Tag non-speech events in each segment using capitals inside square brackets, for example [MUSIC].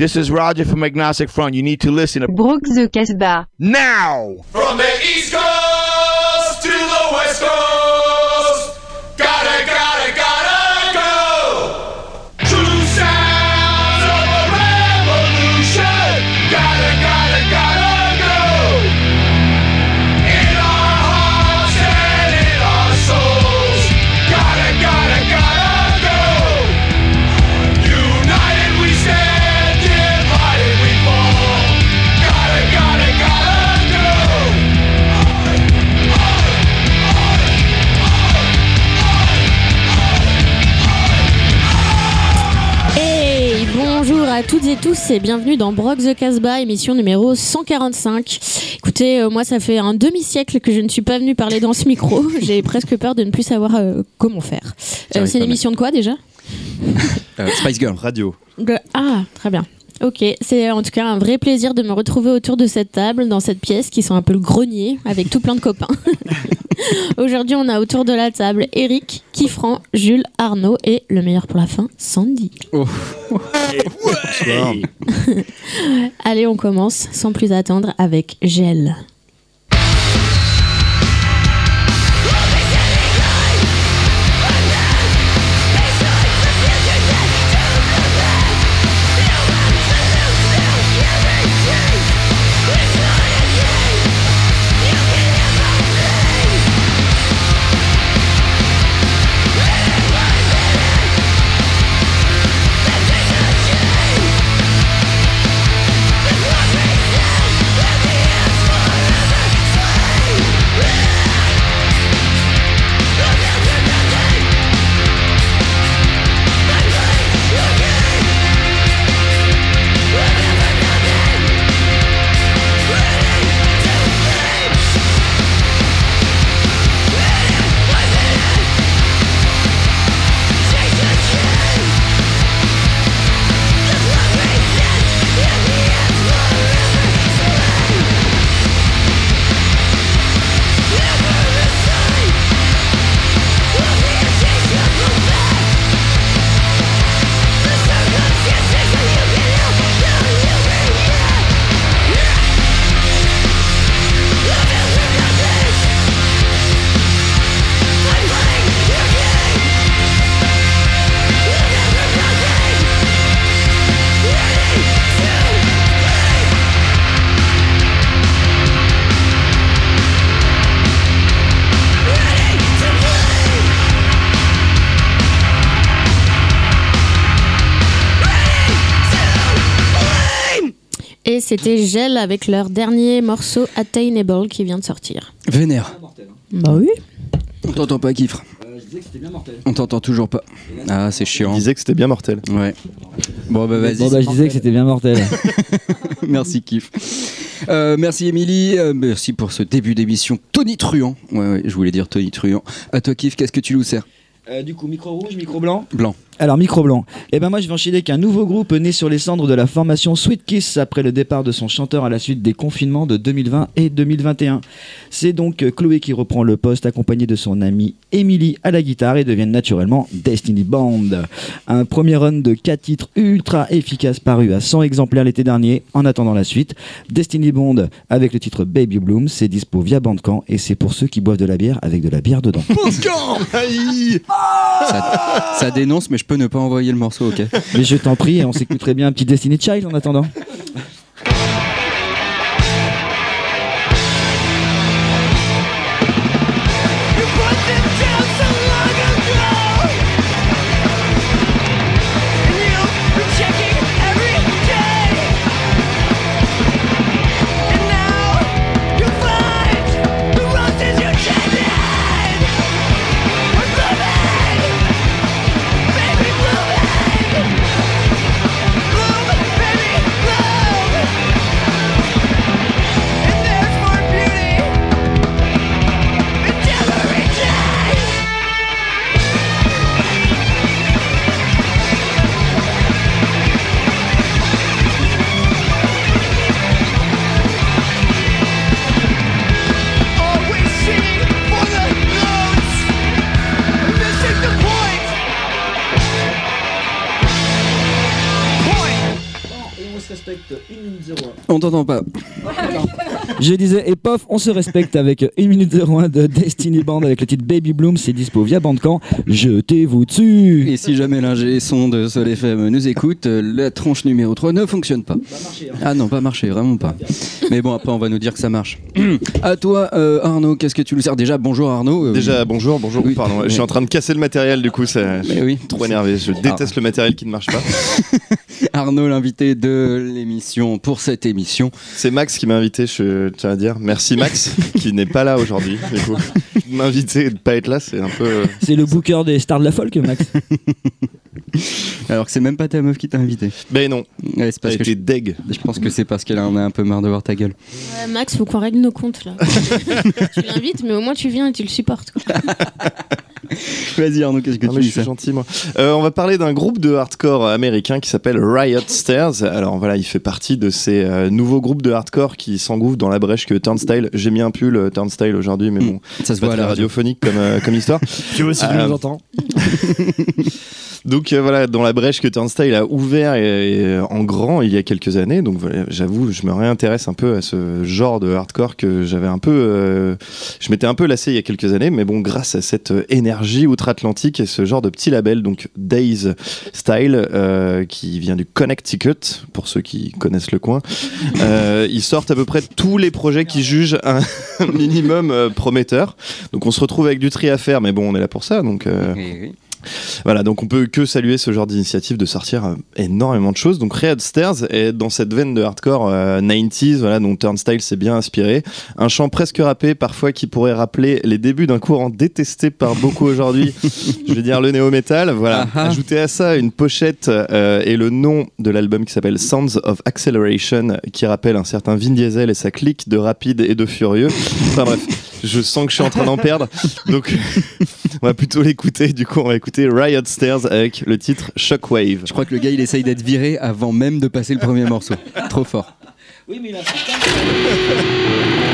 This is Roger from Agnostic Front. You need to listen to Brooks the Casbah. now. From the East Coast à toutes et tous et bienvenue dans Brock the Casbah, émission numéro 145. Écoutez, euh, moi ça fait un demi-siècle que je ne suis pas venue parler dans ce micro. [LAUGHS] J'ai presque peur de ne plus savoir euh, comment faire. Euh, c'est pas l'émission de quoi déjà? Euh, Spice Girl. Radio. Ah, très bien. Ok, c'est en tout cas un vrai plaisir de me retrouver autour de cette table, dans cette pièce qui sent un peu le grenier, avec tout plein de copains. [LAUGHS] Aujourd'hui, on a autour de la table Eric, Kifran, Jules, Arnaud et le meilleur pour la fin, Sandy. Bonsoir. [LAUGHS] Allez, on commence sans plus attendre avec Gel. C'était Gel avec leur dernier morceau Attainable qui vient de sortir. Vénère. Bah oui. On t'entend pas, Kifre On t'entend toujours pas. Ah, c'est chiant. disait que c'était bien mortel. Ouais. Bon, bah vas-y. Bon bah je disais que c'était bien mortel. [LAUGHS] merci, Kif. Euh, merci, Émilie. Euh, merci pour ce début d'émission Tony Truant. Ouais, ouais, je voulais dire Tony Truant. À toi, Kif, qu'est-ce que tu nous sers? Euh, du coup, micro rouge, micro blanc Blanc. Alors, micro blanc. Et ben moi, je vais enchaîner avec un nouveau groupe né sur les cendres de la formation Sweet Kiss après le départ de son chanteur à la suite des confinements de 2020 et 2021. C'est donc euh, Chloé qui reprend le poste accompagnée de son amie Emily à la guitare et deviennent naturellement Destiny Band. Un premier run de 4 titres ultra efficace paru à 100 exemplaires l'été dernier. En attendant la suite, Destiny Bond avec le titre Baby Bloom, c'est dispo via Bandcamp et c'est pour ceux qui boivent de la bière avec de la bière dedans. Aïe Ça, dénonce, mais je peux ne pas envoyer le morceau, ok Mais je t'en prie, on s'écouterait bien un petit Destiny Child en attendant. On se respecte 1 minute 01. On t'entend pas. Je disais, et pof, on se respecte avec 1 minute 01 de Destiny Band avec le titre Baby Bloom, c'est dispo via Bandcamp. Jetez-vous dessus. Et si jamais l'ingé son de Sol FM nous écoute, la tranche numéro 3 ne fonctionne pas. Ah non, pas marché, vraiment pas. Mais bon, après, on va nous dire que ça marche. [CLEARS THROAT] à toi, euh, Arnaud, qu'est-ce que tu nous sers Déjà, bonjour Arnaud. Euh, Déjà, bonjour, bonjour. Oui, Pardon, je suis en train de casser le matériel, du coup, ça, je Mais suis oui. trop énervé. Je déteste le matériel qui ne marche pas. [LAUGHS] Arnaud, l'invité de l'émission pour cette émission. C'est Max qui m'a invité, je tiens à dire. Merci Max, [LAUGHS] qui n'est pas là aujourd'hui. Du coup, [LAUGHS] m'inviter et de pas être là, c'est un peu. euh, C'est le booker des stars de la folk, Max. [LAUGHS] [LAUGHS] Alors que c'est même pas ta meuf qui t'a invité. Ben non, Ouais, c'est parce que je, deg. je pense que c'est parce qu'elle en a un peu marre de voir ta gueule. Ouais, Max, faut qu'on règle nos comptes là. [LAUGHS] tu l'invites, mais au moins tu viens et tu le supportes. quoi. [LAUGHS] Vas-y Arnaud, qu'est-ce que Ah, tu mais je suis ça gentil, moi. Euh, on va parler d'un groupe de hardcore américain qui s'appelle Riot Stairs. Alors voilà, il fait partie de ces euh, nouveaux groupes de hardcore qui s'engouffrent dans la brèche que Turnstile. J'ai mis un pull euh, Turnstile aujourd'hui, mais Mm. bon, Ça se pas voit à très la radio. radiophonique comme, euh, comme histoire. Tu veux si tu nous entends Donc euh, voilà, dans la brèche que Turnstile a ouvert en grand il y a quelques années. Donc voilà, j'avoue, je me réintéresse un peu à ce genre de hardcore que j'avais un peu, euh, je m'étais un peu lassé il y a quelques années, mais bon, grâce à cette énergie outre-Atlantique et ce genre de petit label, donc Days Style, euh, qui vient du Connecticut, pour ceux qui connaissent le coin, euh, ils sortent à peu près tous les projets qui jugent un [LAUGHS] minimum prometteur. Donc on se retrouve avec du tri à faire, mais bon, on est là pour ça, donc. oui. Voilà, donc on peut que saluer ce genre d'initiative de sortir euh, énormément de choses. Donc Riot Stairs est dans cette veine de hardcore euh, 90s, voilà, dont Turnstile s'est bien inspiré. Un chant presque rappé, parfois qui pourrait rappeler les débuts d'un courant détesté par beaucoup aujourd'hui. [LAUGHS] Je vais dire le néo-metal. Voilà. Ah ah. Ajoutez à ça une pochette euh, et le nom de l'album qui s'appelle Sounds of Acceleration, qui rappelle un certain Vin Diesel et sa clique de rapide et de furieux. Enfin bref, je sens que je suis en train d'en perdre. Donc [LAUGHS] on va plutôt l'écouter. Du coup, on va écouter Riot Stairs avec le titre Shockwave. Je crois que le gars il essaye d'être viré avant même de passer le premier morceau. Trop fort. Oui, mais il a [LAUGHS]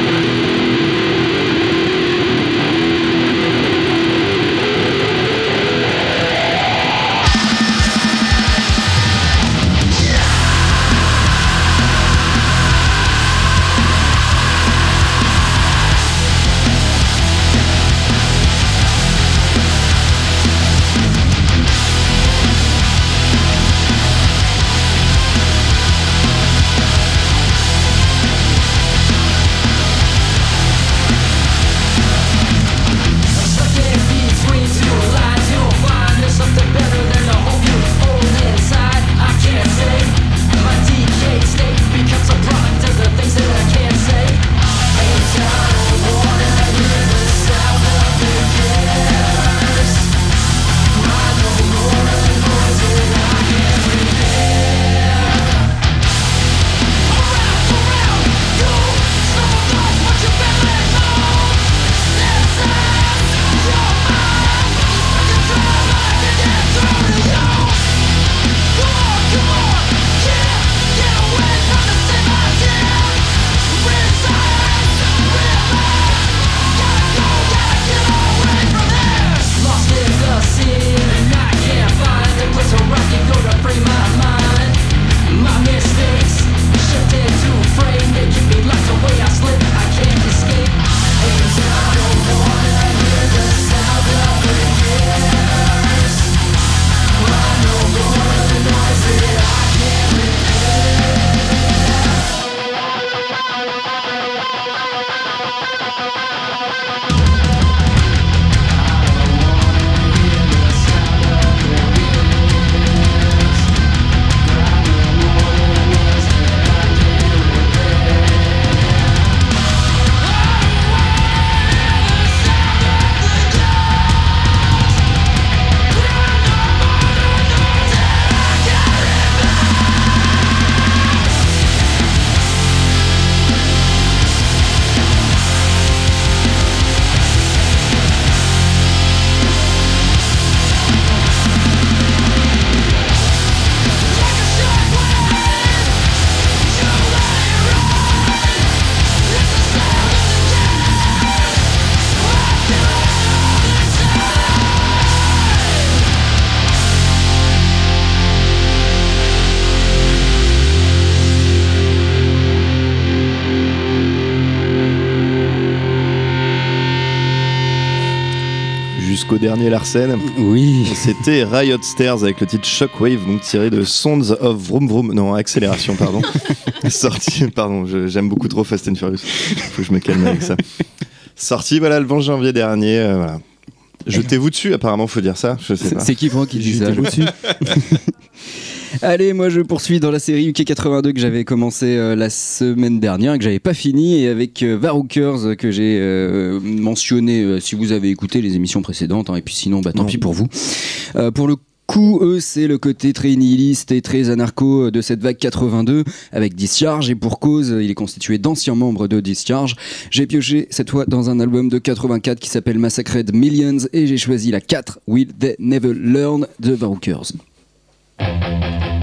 jusqu'au dernier Larsen. Oui. C'était Riot Stairs avec le titre Shockwave, donc tiré de Sounds of Vroom Vroom, non, Accélération, pardon. [LAUGHS] Sorti, pardon, j'aime beaucoup trop Fast and Furious. Faut que je me calme avec ça. Sorti, voilà, le 20 janvier dernier, euh, voilà. Jetez-vous dessus, apparemment, faut dire ça, je sais pas. C'est qui Franck qui dit ça Jetez-vous dessus. [LAUGHS] Allez, moi je poursuis dans la série UK82 que j'avais commencé euh, la semaine dernière et que j'avais pas fini et avec euh, Varookers euh, que j'ai euh, mentionné si vous avez écouté les émissions précédentes hein, et puis sinon bah tant Non. pis pour vous. Pour le coup, eux, c'est le côté très nihiliste et très anarcho de cette vague 82 avec Discharge et pour cause, il est constitué d'anciens membres de Discharge. J'ai pioché cette fois dans un album de 84 qui s'appelle Massacred Millions et j'ai choisi la 4 Will They Never Learn de Varookers. Thank you.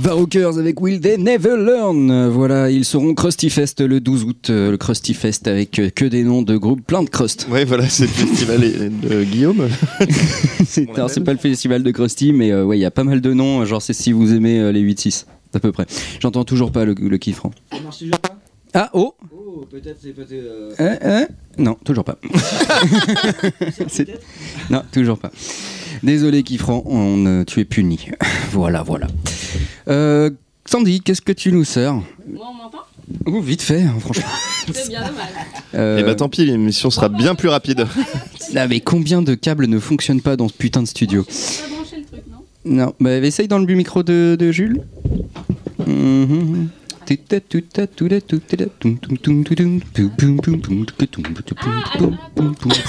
Varookers avec Will They Never Learn. Voilà, ils seront Krusty Fest le 12 août. euh, le Krusty Fest avec euh, que des noms de groupes plein de crust. Ouais, voilà, c'est le festival de Guillaume. [LAUGHS] C'est pas le festival de Krusty, mais euh, ouais, il y a pas mal de noms. Genre, c'est si vous aimez euh, les 8-6, à peu près. J'entends toujours pas le, le kiffrant. Ça marche toujours pas? Ah, oh Oh, peut-être c'est euh, Hein, hein? Non, toujours pas. [LAUGHS] [LAUGHS] C'est- Non, toujours pas. Désolé, Kiffran, on, euh, tu es puni. [LAUGHS] voilà, voilà. Euh, Sandy, qu'est-ce que tu nous sers Moi, on m'entend Oh, vite fait, hein, franchement. [LAUGHS] C'est bien dommage. Euh, Et bah tant pis, l'émission sera bien plus rapide. [LAUGHS] ah, mais combien de câbles ne fonctionnent pas dans ce putain de studio On va brancher le truc, non? Non, bah essaye dans le micro de, de Jules. Mhm.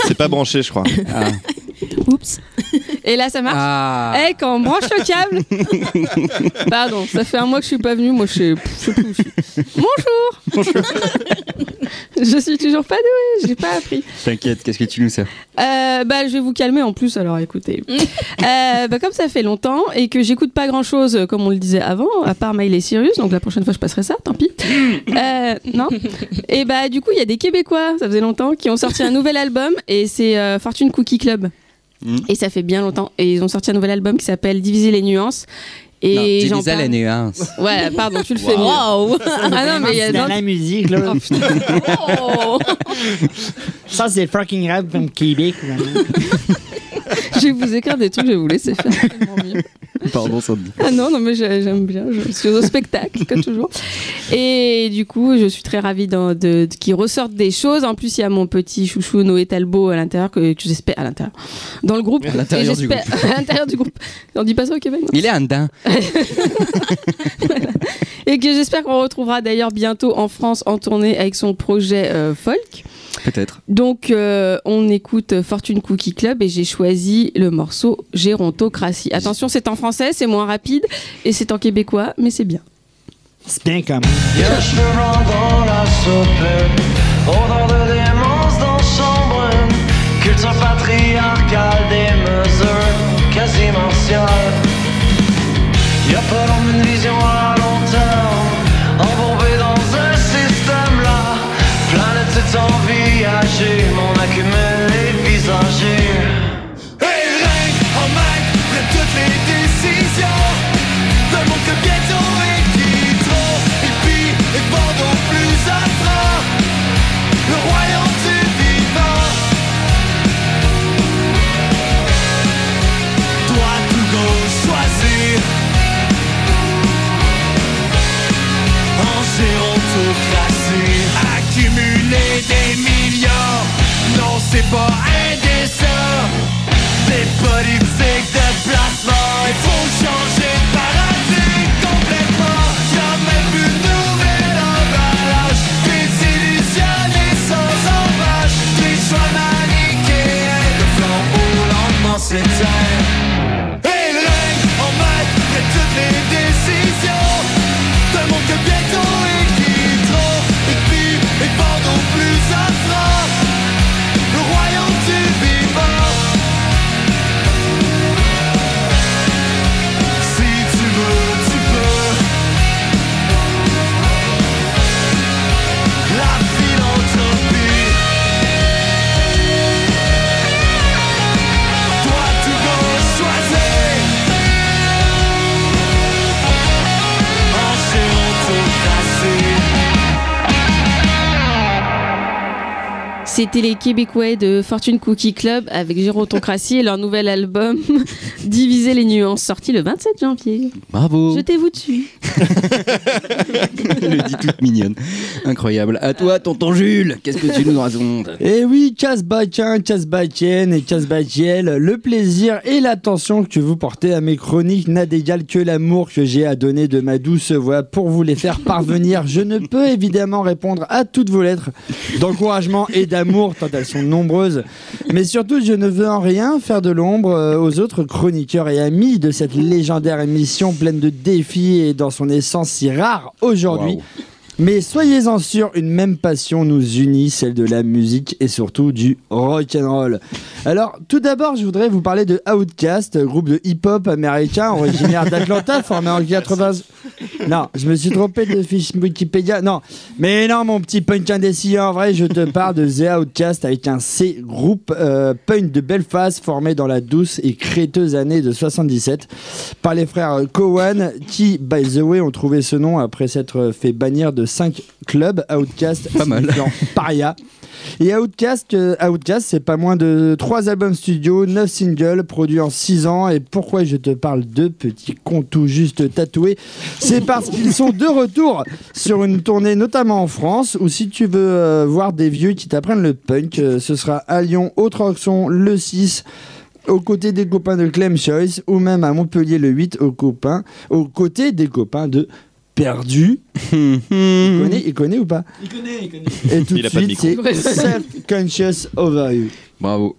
C'est pas branché, je crois. Ah. Oups. [LAUGHS] Et là, ça marche Ah. Eh, quand on branche le câble [LAUGHS] Pardon, ça fait un mois que je suis pas venue, moi je sais, je sais plus où je suis. Bonjour [LAUGHS] Je suis toujours pas douée, j'ai pas appris. T'inquiète, qu'est-ce que tu nous sers Euh, bah, je vais vous calmer en plus, alors écoutez. Euh, bah, comme ça fait longtemps et que j'écoute pas grand chose, comme on le disait avant, à part Miley Cyrus, donc la prochaine fois je passerai ça, tant pis. [LAUGHS] Euh, non Et bah, du coup, il y a des Québécois, ça faisait longtemps, qui ont sorti un nouvel album et c'est euh, Fortune Cookie Club. Mm. Et ça fait bien longtemps. Et ils ont sorti un nouvel album qui s'appelle Diviser les nuances. Et j'en parle- nuance. Ouais, pardon, tu le fais. Waouh Ah non, mais il y a dans dans- la musique, là. Oh [LAUGHS] Ça, c'est fucking rap comme Québec. [LAUGHS] [LAUGHS] je vais vous écrire des trucs, je vais vous laisser faire. tellement mieux. Pardon, Sandy. Ah non, non, mais j'ai- j'aime bien. Je suis au spectacle, comme toujours. Et du coup, je suis très ravie de, de- qu'ils ressortent des choses. En plus, il y a mon petit chouchou Noé Talbot à l'intérieur, que, que j'espère. À l'intérieur. Dans le groupe. À l'intérieur du j'espère- [LAUGHS] À l'intérieur du groupe. On dit pas ça au Québec, non? Il est andin. [LAUGHS] Et que j'espère qu'on retrouvera d'ailleurs bientôt en France en tournée avec son projet euh, folk. Peut-être. Donc, euh, on écoute Fortune Cookie Club et j'ai choisi le morceau Gérontocratie. Attention, c'est en français, c'est moins rapide et c'est en québécois, mais c'est bien. C'est bien comme. Il y a un chevrant dans la soupe, odeur de démence dans chambre, culture patriarcale des mesures C'était les Québécois de Fortune Cookie Club avec Gérontocratie et leur nouvel album [LAUGHS] Diviser les nuances, sorti le 27 janvier. Bravo. Jetez-vous dessus. Elle [LAUGHS] le dit toute mignonne. Incroyable. À toi, tonton Jules, qu'est-ce que tu nous racontes? Et oui, Casbacien, Casbacienne et Casbaciel, le plaisir et l'attention que vous portez à mes chroniques n'a d'égal que l'amour que j'ai à donner de ma douce voix pour vous les faire parvenir. Je ne peux évidemment répondre à toutes vos lettres d'encouragement et d'amour, tant elles sont nombreuses. Mais surtout, je ne veux en rien faire de l'ombre euh, aux autres et amis de cette légendaire émission pleine de défis et dans son essence si rare aujourd'hui. Mais soyez-en sûrs, une même passion nous unit, celle de la musique et surtout du rock and roll. Alors, tout d'abord, je voudrais vous parler de Outkast, groupe de hip-hop américain originaire d'Atlanta, formé en 80. Non, je me suis trompé de fiche Wikipédia. Non, mais non, mon petit punk indécis, en vrai, je te parle de The Outcast avec un C, groupe euh, punk de Belfast formé dans la douce et créteuse année de 77 par les frères Cowan qui, by the way, ont trouvé ce nom après s'être fait bannir de 5 clubs Outcast, Pas mal. paria. Et Outcast, euh, Outcast c'est pas moins de 3 albums studio, 9 singles produits en 6 ans. Et pourquoi je te parle de petits cons tout juste tatoués? C'est parce qu'ils sont de retour sur une tournée, notamment en France, où si tu veux euh, voir des vieux qui t'apprennent le punk, euh, ce sera à Lyon, au Troxon, le 6 aux côtés des copains de Clem Choice ou même à Montpellier le 8 aux copains, aux côtés des copains de Perdu. [LAUGHS] il, connaît, il connaît ou pas? Il connaît, il connaît. Et tout Il de a pas de suite, c'est. Self-Conscious Over You. Bravo.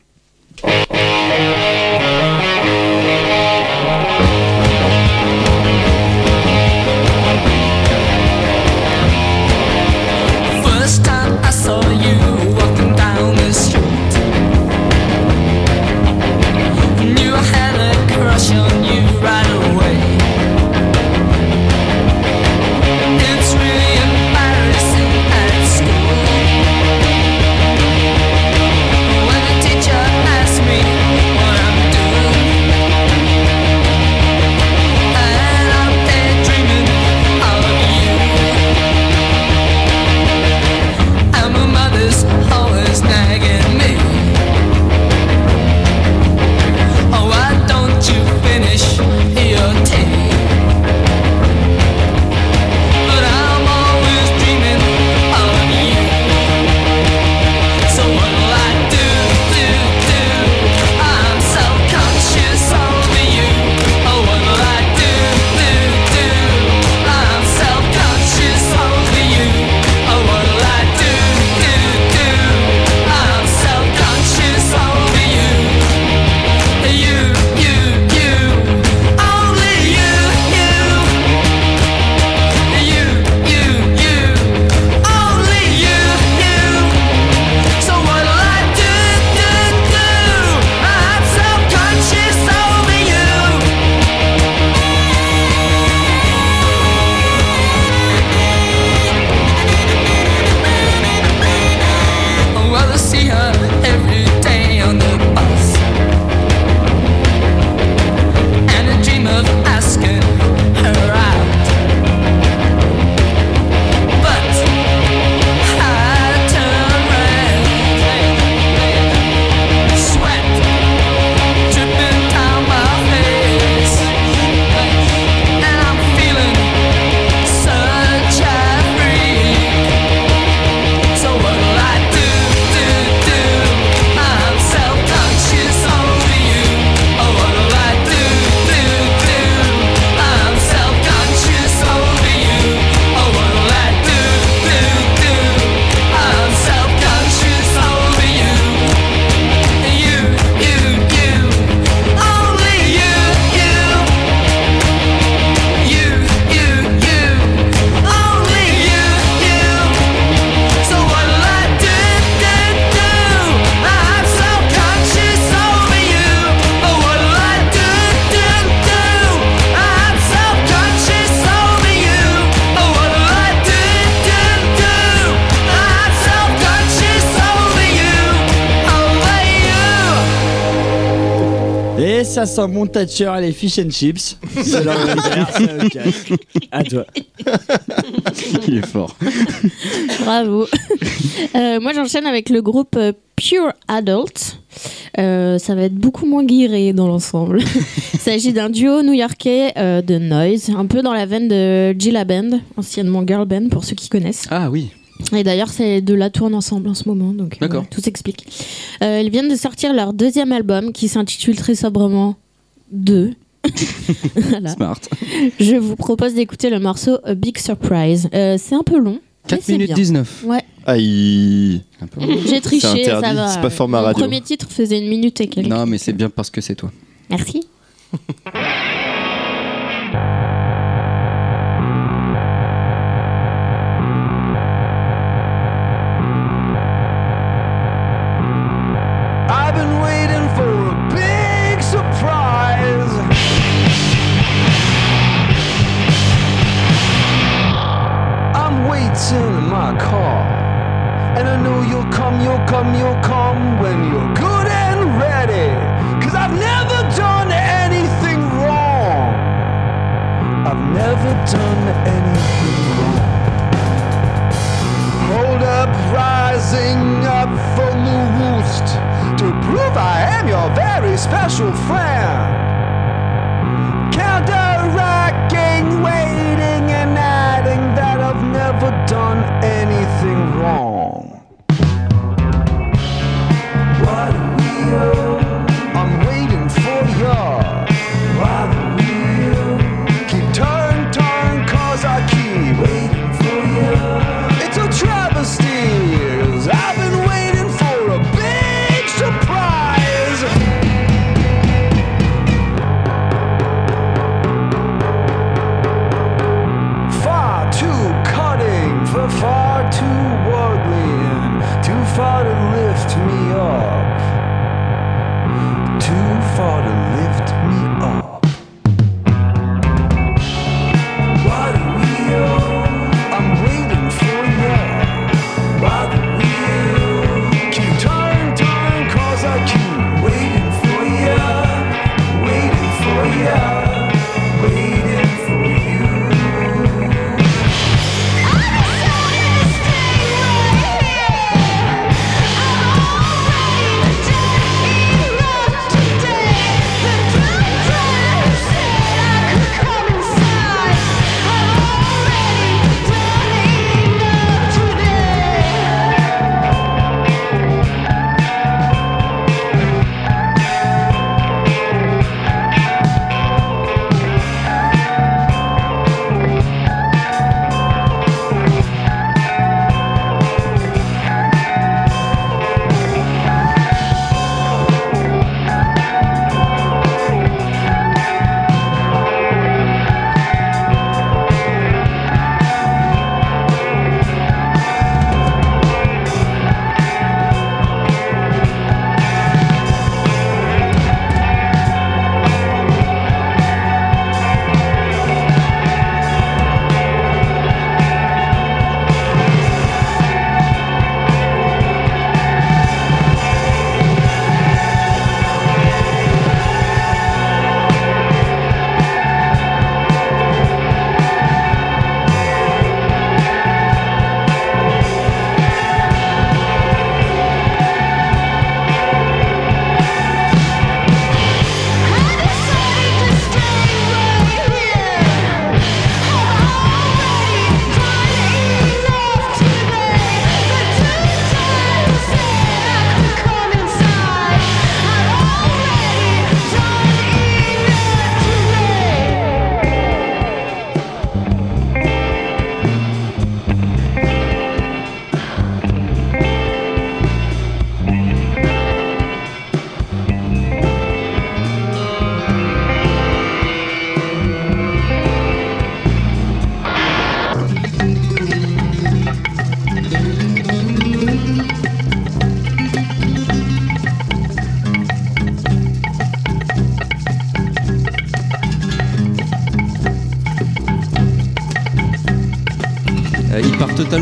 Ça sent mon Thatcher les fish and chips. [LAUGHS] C'est leur. [LAUGHS] À toi. [LAUGHS] Il est fort. Bravo. Euh, moi, j'enchaîne avec le groupe euh, Pure Adult. Euh, ça va être beaucoup moins guiré dans l'ensemble. Il s'agit d'un duo new-yorkais euh, de noise, un peu dans la veine de Gilla Band, anciennement Girl Band pour ceux qui connaissent. Ah oui. Et d'ailleurs, c'est de la tourne ensemble en ce moment, donc euh, tout s'explique. Euh, ils viennent de sortir leur deuxième album qui s'intitule très sobrement 2. [LAUGHS] Voilà. Smart. Je vous propose d'écouter le morceau A Big Surprise. Euh, c'est un peu long. mais 4 c'est minutes bien. 19. Ouais, Aïe. J'ai triché, C'est ça interdit, va. c'est pas format Mon radio. premier titre faisait une minute et quelques. Non, mais c'est bien parce que c'est toi. Merci. [LAUGHS]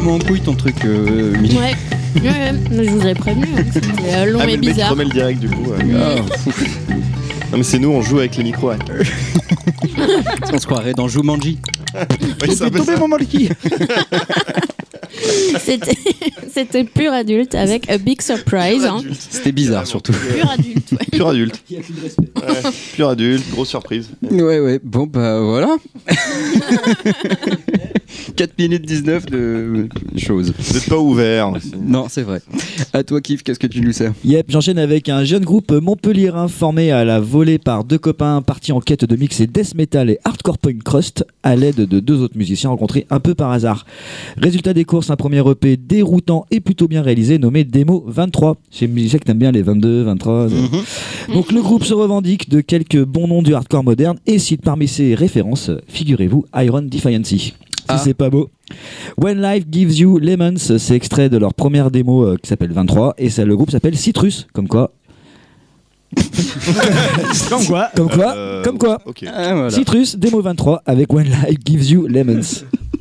totalement en couille ton truc, euh, Mimi. Ouais. Ouais, ouais, je vous avais prévenu. hein, que C'était euh, long Ah, mais et le mec bizarre. remet le direct du coup. ouais. Ah, Non, mais c'est nous, on joue avec les micros. ouais. [LAUGHS] On se croirait dans Jumanji. [LAUGHS] Ouais, c'est un peu tombé ça. mon monkey [LAUGHS] C'était c'était pur adulte avec A Big Surprise. hein. C'était bizarre surtout. Pur adulte, ouais. Pur adulte. Ouais, Pur adulte, grosse surprise. Ouais, ouais. Bon, bah voilà. 4 minutes 19 de choses. Vous n'êtes pas ouvert. Non, c'est vrai. À toi, Kif, qu'est-ce que tu nous sers? Yep, j'enchaîne avec un jeune groupe montpelliérain formé à la volée par deux copains partis en quête de mixer death metal et hardcore punk crust à l'aide de deux autres musiciens rencontrés un peu par hasard. Résultat des courses, un premier EP déroutant et plutôt bien réalisé nommé Demo 23. Chez musicien que t'aimes bien les 22, 23. Donc le groupe se revendique de quelques bons noms du hardcore moderne et cite parmi ses références, figurez-vous, Iron Defiancy. Si Ah. c'est pas beau. When Life Gives You Lemons, c'est extrait de leur première démo euh, qui s'appelle 23 et ça, le groupe s'appelle Citrus, comme quoi. [LAUGHS] Comme quoi Comme quoi Euh, Comme quoi Ok. Ah, voilà. Citrus, démo 23 avec When Life Gives You Lemons. [LAUGHS]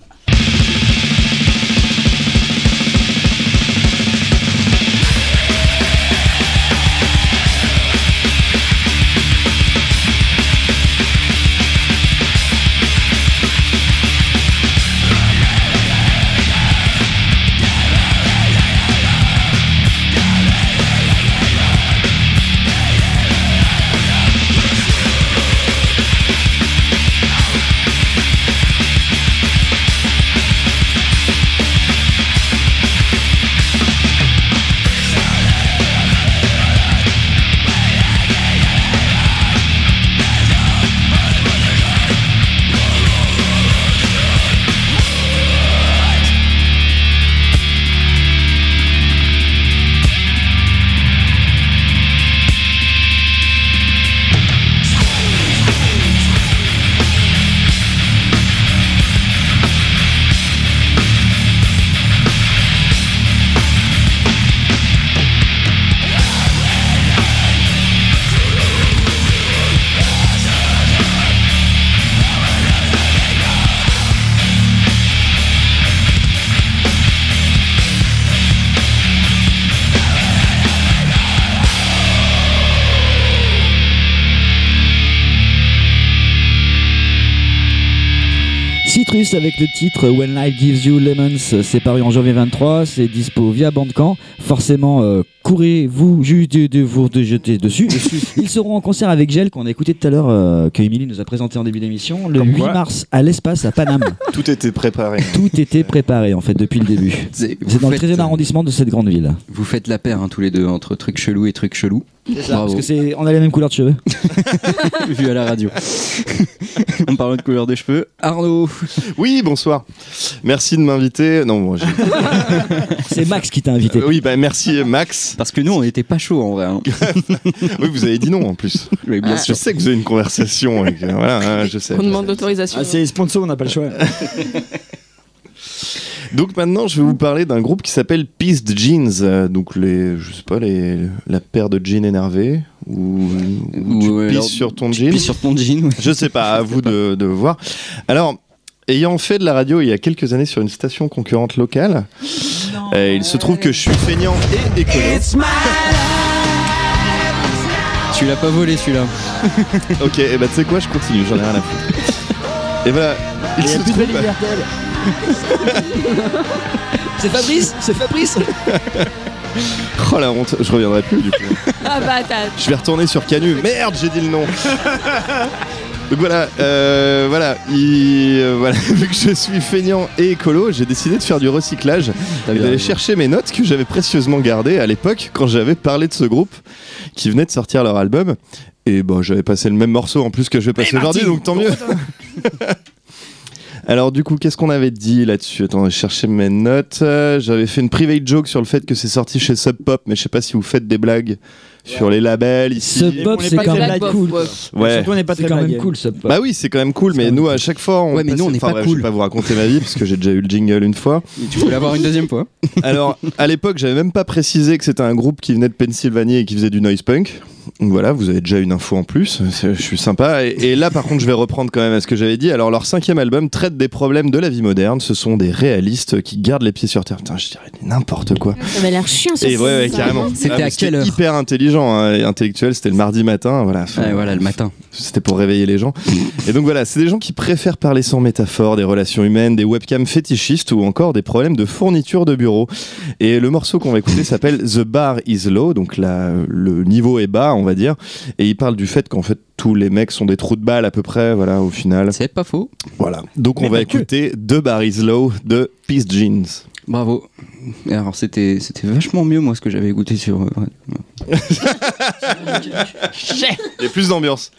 avec le titre When Life Gives You Lemons, c'est paru en janvier 23, c'est dispo via Bandcamp. Forcément, euh, courez-vous juste de, de vous de jeter dessus. [LAUGHS] Ils seront en concert avec Gel qu'on a écouté tout à l'heure, euh, que Émilie nous a présenté en début d'émission, le Comme 8 quoi. mars à l'espace à Paname. [LAUGHS] Tout était préparé. Tout était préparé en fait depuis le début. C'est dans le vous faites- 13e arrondissement de cette grande ville. Vous faites la paire hein, tous les deux entre trucs chelous et trucs Parce Bravo. que c'est, on a les mêmes couleurs de cheveux. [LAUGHS] Vu à la radio. [LAUGHS] en parlant de couleur de cheveux, Arnaud. Oui, bonsoir. Merci de m'inviter. Non, j'ai- [LAUGHS] C'est Max qui t'a invité. Euh, oui, bah merci Max. Parce que nous, on n'était pas chaud en vrai. hein. Oui, vous avez dit non en plus. Oui, bien Je sûr. sais que vous avez une conversation. avec- euh, voilà, hein, je sais. On demande l'autorisation. Ah, c'est sponsor, on n'a pas le choix. Donc maintenant, je vais vous parler d'un groupe qui s'appelle Pissed Jeans. euh, donc les, je sais pas, les, la paire de jeans énervés ou, ou tu Ou, pisses alors, sur ton tu jean. pisses sur ton jean. ouais. Je sais pas, à [LAUGHS] vous de, de voir. Alors, ayant fait de la radio il y a quelques années sur une station concurrente locale, euh, il se trouve que je suis feignant et écolo. [LAUGHS] Tu l'as pas volé celui-là. Ok, et bah tu sais quoi, je continue, j'en ai rien à foutre. Et voilà, il Il se trouve. C'est Fabrice C'est Fabrice Oh la honte, je reviendrai plus du coup. Ah bah t'as. Je vais retourner sur Canu. Merde, j'ai dit le nom. Donc voilà, euh, voilà, il- euh, voilà, [LAUGHS] vu que je suis feignant et écolo, j'ai décidé de faire du recyclage et d'aller chercher mes notes que j'avais précieusement gardées à l'époque quand j'avais parlé de ce groupe qui venait de sortir leur album. Et bon, j'avais passé le même morceau en plus que je vais passer aujourd'hui, donc tant mieux. [LAUGHS] Alors du coup, qu'est-ce qu'on avait dit là-dessus? Attends, je cherchais mes notes. Euh, J'avais fait une private joke sur le fait que c'est sorti chez Sub Pop, mais je sais pas si vous faites des blagues sur les labels ici. Sub Pop, c'est quand même cool. ouais. Surtout, on n'est pas C'est très quand même blague. cool, Sub Pop. Bah oui, c'est quand même cool, mais nous à chaque fois, on Ouais, mais nous, on n'est pas cool. Je vais pas vous raconter ma vie parce que j'ai déjà eu le jingle une fois. Tu peux l'avoir une deuxième fois? [LAUGHS] Alors, à l'époque, j'avais même pas précisé que c'était un groupe qui venait de Pennsylvanie et qui faisait du noise punk. Donc voilà, vous avez déjà une info en plus. [LAUGHS] Je suis sympa. Et, et là, par contre, je vais reprendre quand même à ce que j'avais dit. Alors, leur cinquième album traite des problèmes de la vie moderne. Ce sont des réalistes qui gardent les pieds sur terre. Putain, je dirais n'importe quoi. Ça avait l'air chiant, ce Et ouais, carrément. C'était Ah, à quelle heure Hyper intelligent hein, et intellectuel. C'était le mardi matin. Voilà. Ouais, voilà, le matin. C'était pour réveiller les gens. [LAUGHS] Et donc voilà, c'est des gens qui préfèrent parler sans métaphore, des relations humaines, des webcams fétichistes ou encore des problèmes de fourniture de bureau. Et le morceau qu'on va écouter s'appelle The Bar is Low, donc là, le niveau est bas, on va dire. Et il parle du fait qu'en fait, tous les mecs sont des trous de balle à peu près, voilà, au final. C'est pas faux. Voilà. Donc on Mais va écouter The Bar is Low de Peace Jeans. Bravo. Et Alors c'était c'était vachement mieux moi ce que j'avais écouté sur. euh, [LAUGHS] y a plus d'ambiance.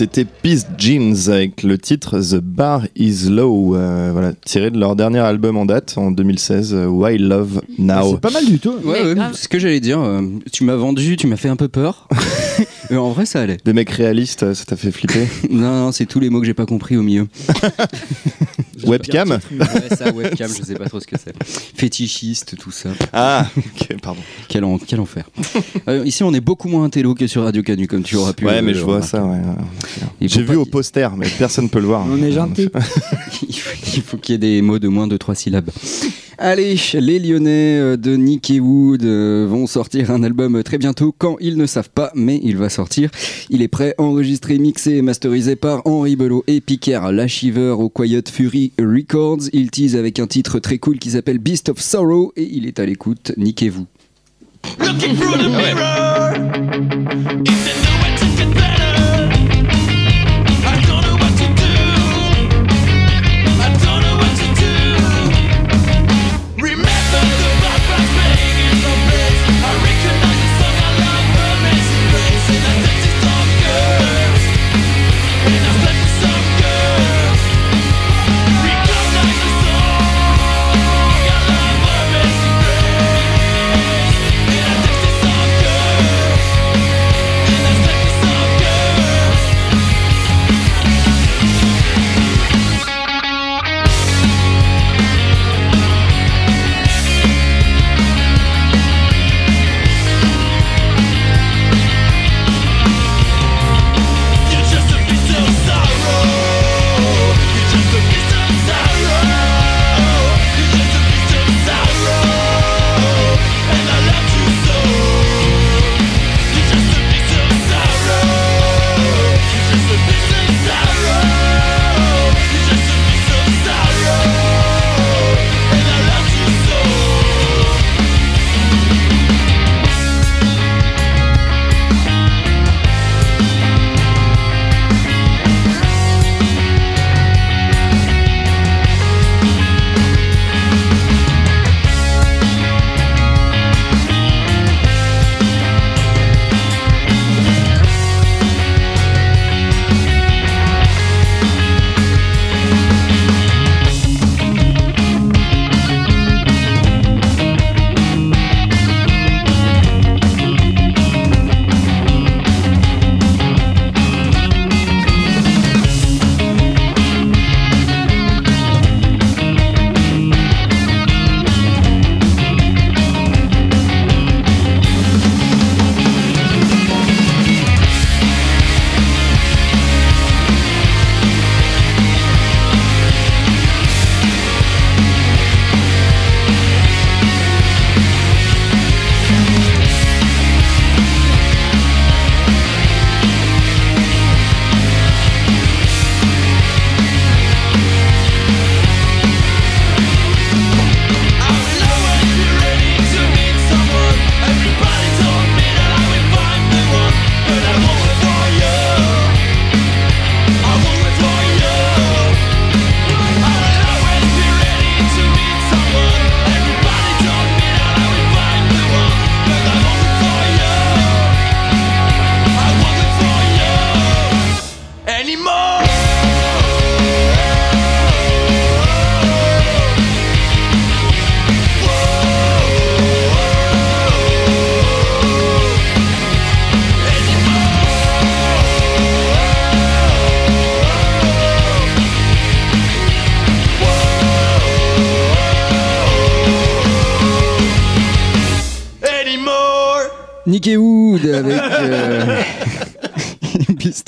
C'était Peace Jeans avec le titre The Bar is Low, euh, voilà, tiré de leur dernier album en date en 2016, euh, Why Love Now. C'est pas mal du tout. Ouais, ouais, c'est ce que j'allais dire. euh, tu m'as vendu, tu m'as fait un peu peur. [LAUGHS] Mais en vrai, ça allait. Des mecs réalistes, euh, ça t'a fait flipper [LAUGHS] Non, non, c'est tous les mots que j'ai pas compris au milieu. [LAUGHS] Webcam Ouais, ça, webcam, je sais pas trop ce que c'est. Fétichiste, tout ça. Ah, ok, pardon. Quel, en- quel enfer. Euh, ici, on est beaucoup moins intello que sur Radio Canu, comme tu auras pu. Ouais, euh, mais je vois remarquer. ça, ouais. J'ai vu au poster, mais personne peut le voir. On est gentil. [LAUGHS] il faut, il faut qu'il y ait des mots de moins de trois syllabes. Allez, les Lyonnais euh, de Nick et Wood euh, vont sortir un album très bientôt, quand ils ne savent pas, mais il va sortir. Il est prêt, enregistré, mixé et masterisé par Henri Belot et Piquer, l'achiveur au Quiet Fury Records. Il tease avec un titre très cool qui s'appelle Beast of Sorrow et il est à l'écoute. Niquez-vous.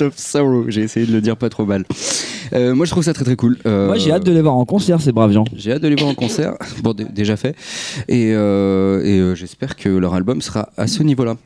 Of Sorrow. J'ai essayé de le dire pas trop mal. Euh, moi, je trouve ça très très cool. Euh, Moi, j'ai hâte de les voir en concert, ces braves gens. J'ai hâte de les voir en concert. [LAUGHS] Bon, dé- déjà fait. Et, euh, et euh, j'espère que leur album sera à ce niveau-là.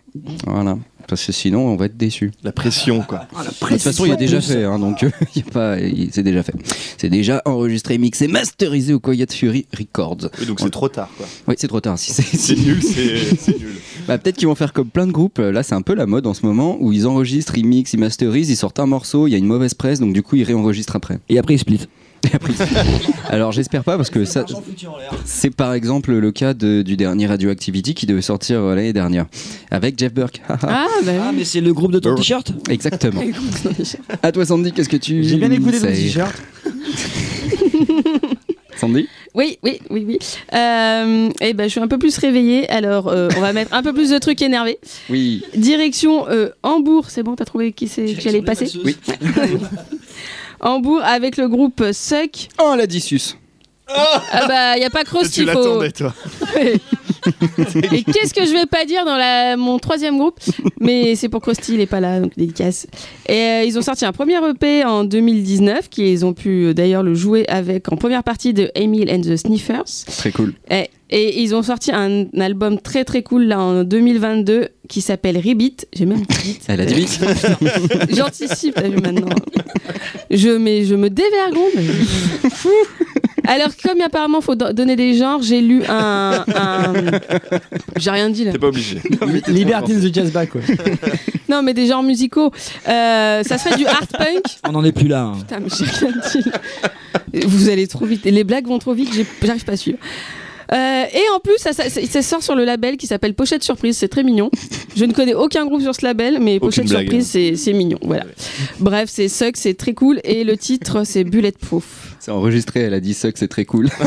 Voilà. Parce que sinon, on va être déçus. La pression, quoi. De toute façon, il y a déjà fait, hein, donc euh, [LAUGHS] il y a pas, c'est déjà fait. C'est déjà enregistré, mixé, masterisé au Quiet Fury Records. Oui, donc c'est trop tard, quoi. Oui, c'est trop tard. Si c'est C'est nul, [LAUGHS] c'est c'est nul. Bah, peut-être qu'ils vont faire comme plein de groupes. Là, c'est un peu la mode en ce moment où ils enregistrent, ils mixent, ils masterisent, ils sortent un morceau, il y a une mauvaise presse, donc du coup, ils réenregistrent après. Et après, ils split. Et après, ils- [LAUGHS] Alors, j'espère pas parce que ça, c'est par exemple le cas de- du dernier Radioactivity qui devait sortir euh, l'année dernière avec Jeff Burke. [LAUGHS] Ah, bah Ah, mais c'est le groupe de ton t-shirt Exactement. [LAUGHS] À toi, Sandy, qu'est-ce que tu J'ai bien écouté ton t-shirt. Sandy Oui, oui, oui, oui. Euh, et ben, je suis un peu plus réveillée. Alors, euh, on va mettre un peu plus de trucs énervés. Oui. Direction euh, Hambourg. C'est bon, t'as trouvé qui c'est qui allait passer Oui. [LAUGHS] Hambourg avec le groupe Suck. Oh, la Dissus. Ah bah, y a pas Krusty, tu faut- l'attendais, toi. [LAUGHS] [LAUGHS] Et qu'est-ce que je vais pas dire dans la, mon troisième groupe? Mais c'est pour Krusty, il est pas là, donc dédicace. Et euh, ils ont sorti un premier EP en 2019, qu'ils ont pu euh, d'ailleurs le jouer avec en première partie de Emil and the Sniffers. Très cool. Et, et ils ont sorti un, album très très cool là en 2022 qui s'appelle Rebeat. J'ai même dit. Elle a dit vite. [LAUGHS] J'anticipe, maintenant. Je, mais je me dévergonde. Alors, comme apparemment faut do- donner des genres, j'ai lu un. un- J'ai rien dit là. T'es pas obligé. [LAUGHS] Liberty in the Jazz Back, quoi. [LAUGHS] Non, mais des genres musicaux. Euh, ça serait du art punk. On n'en est plus là. hein. Putain, mais j'ai rien dit. Vous allez trop vite. Les blagues vont trop vite, j'ai- j'arrive pas à suivre. Euh, et en plus, ça, ça- ça sort sur le label qui s'appelle Pochette Surprise. C'est très mignon. Je ne connais aucun groupe sur ce label, mais Aucune Pochette blague, Surprise, c'est c'est mignon. Voilà. Bref, c'est Suck, c'est très cool. Et le titre, c'est Bulletproof. C'est enregistré, elle a dit que c'est très cool. [LAUGHS]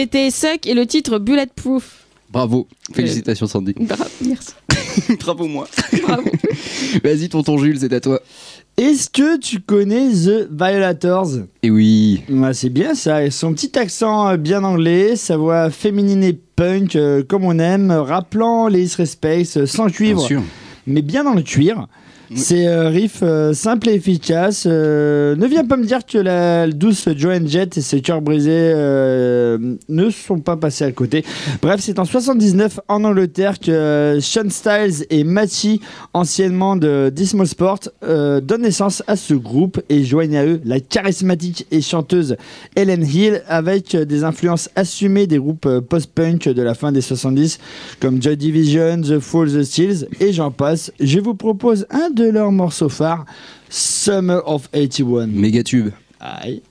C'était Suck et le titre Bulletproof. Bravo. Félicitations, Sandy. Bra- Merci. [LAUGHS] Bravo, moi. Bravo. [LAUGHS] Vas-y, tonton Jules, c'est à toi. Est-ce que tu connais The Violators? Et oui. Ouais, c'est bien ça. Et son petit accent euh, bien anglais, sa voix féminine et punk euh, comme on aime, rappelant les Respects euh, sans Bien cuivre, sûr. mais bien dans le cuir. C'est euh, riff euh, simple et efficace. Euh, ne viens pas me dire que la douce Joanne Jett et ses cœurs brisés euh, ne sont pas passés à côté. Bref, c'est en 79 en Angleterre que Sean Styles et Matty, anciennement de Dismal Sport, donnent naissance à ce groupe et joignent à eux la charismatique et chanteuse Ellen Hill avec des influences assumées des groupes post-punk de la fin des 70 comme Joy Division, The Fall, The Steels et j'en passe. Je vous propose un de leurs morceaux phares, Summer of 81. Méga tube. Aïe.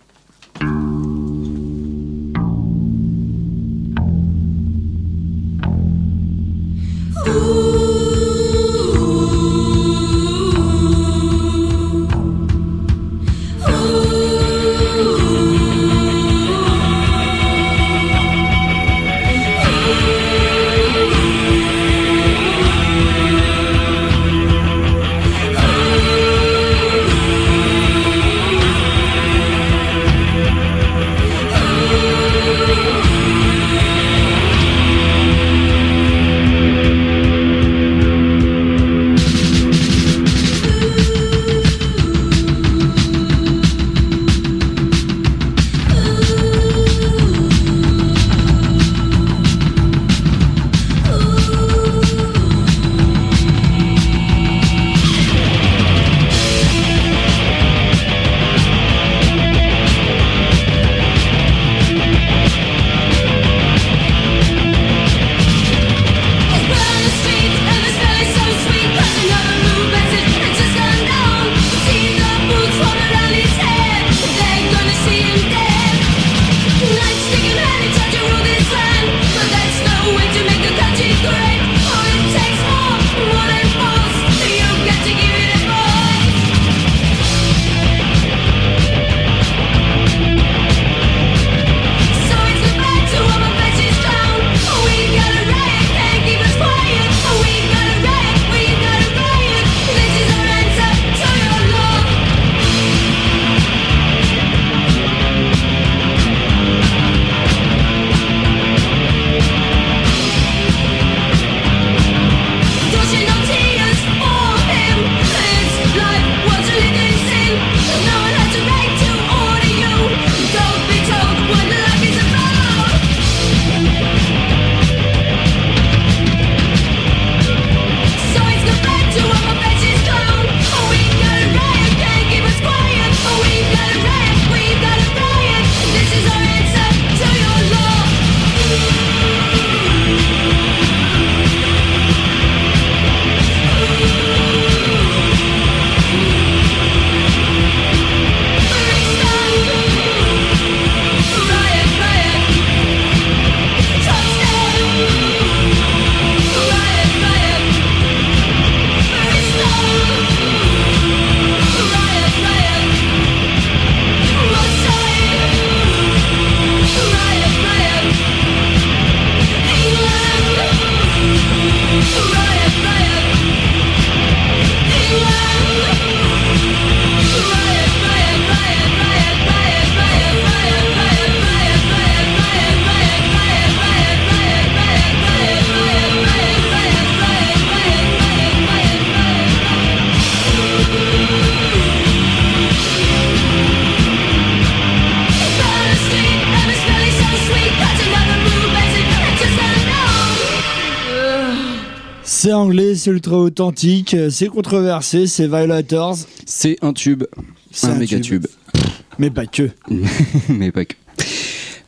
C'est ultra authentique, c'est controversé, c'est Violators. C'est un tube. C'est un, un méga tube. tube. Mais pas que. [LAUGHS] Mais pas que.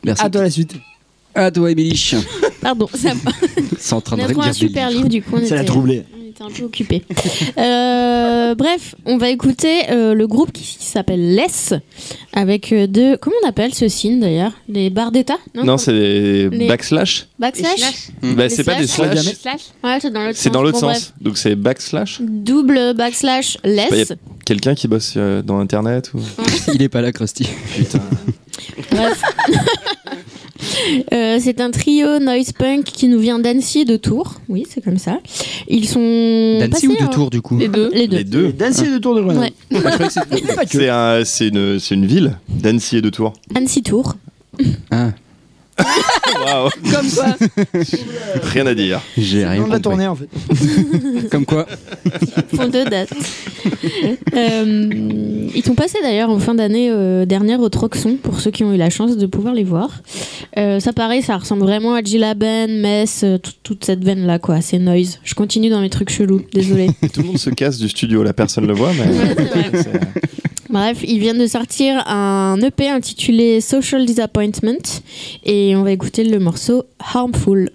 Merci. À toi la suite. À toi, Émilie. Pardon, ça [LAUGHS] C'est en train de un super livre, du coup, on Ça l'a troublé. Un peu occupés. Euh, bref, on va écouter euh, le groupe qui, qui s'appelle Less, avec euh, deux... Comment on appelle ce signe, d'ailleurs? Les barres d'état Non, c'est des Les- backslash. Backslash? Bah, c'est pas des slash. Ouais, c'est dans l'autre C'est dans Bon, sens. Donc c'est backslash. Double backslash Bah, Less. quelqu'un qui bosse euh, dans Internet ou... [LAUGHS] Il est pas là, Krusty. Putain. [LAUGHS] Bref. Euh, c'est un trio noise punk qui nous vient d'Annecy et de Tours. Oui, c'est comme ça. Ils sont. D'Annecy ou de Tours, du coup Les deux. Les deux. Deux. D'Annecy et de Tour de Grenoble. Ouais. [LAUGHS] C'est un- c'est une, c'est une ville d'Annecy et de Tours. Annecy-Tours. Ah, Waouh. Comme quoi. Rien à dire. j'ai rien de la tournée en fait. [LAUGHS] Comme quoi Font deux dates. Euh, ils sont passés d'ailleurs en fin d'année euh, dernière au Troxon, pour ceux qui ont eu la chance de pouvoir les voir. Euh, ça pareil, ça ressemble vraiment à Gillaben, Metz, tout- toute cette veine-là, quoi. C'est noise. Je continue dans mes trucs chelous, désolé. Tout le monde se casse du studio, là personne le voit, mais Bref, ils viennent de sortir un EP intitulé Social Disappointment et on va écouter le morceau Harmful.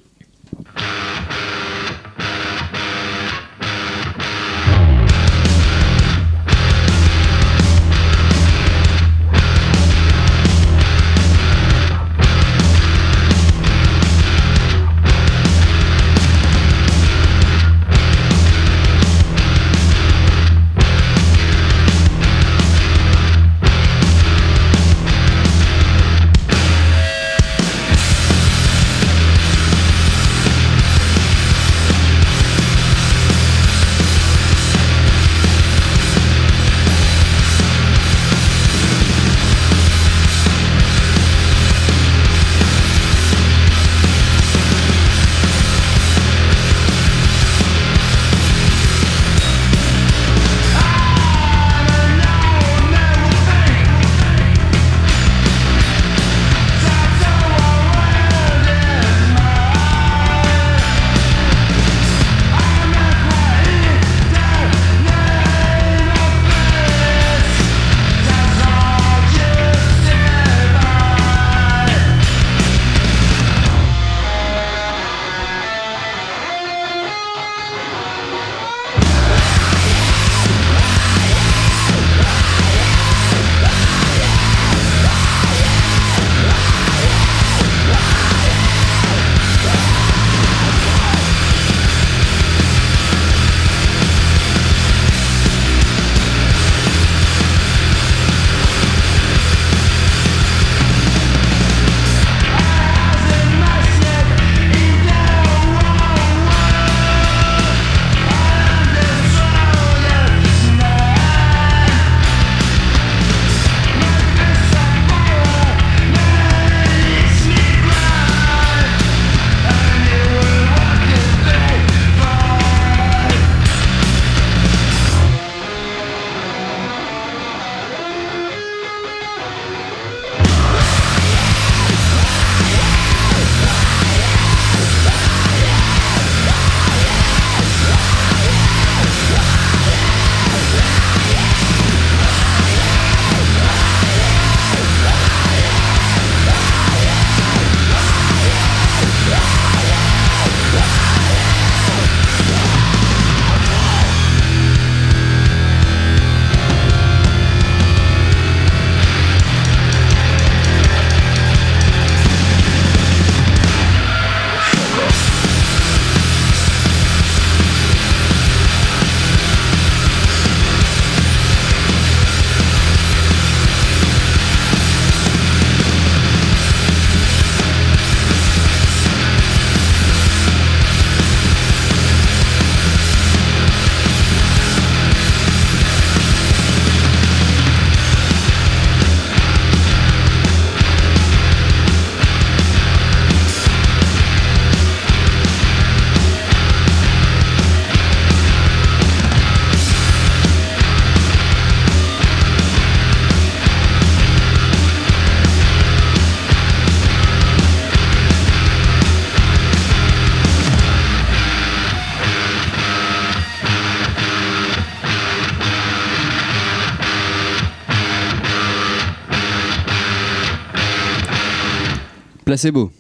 Placebo.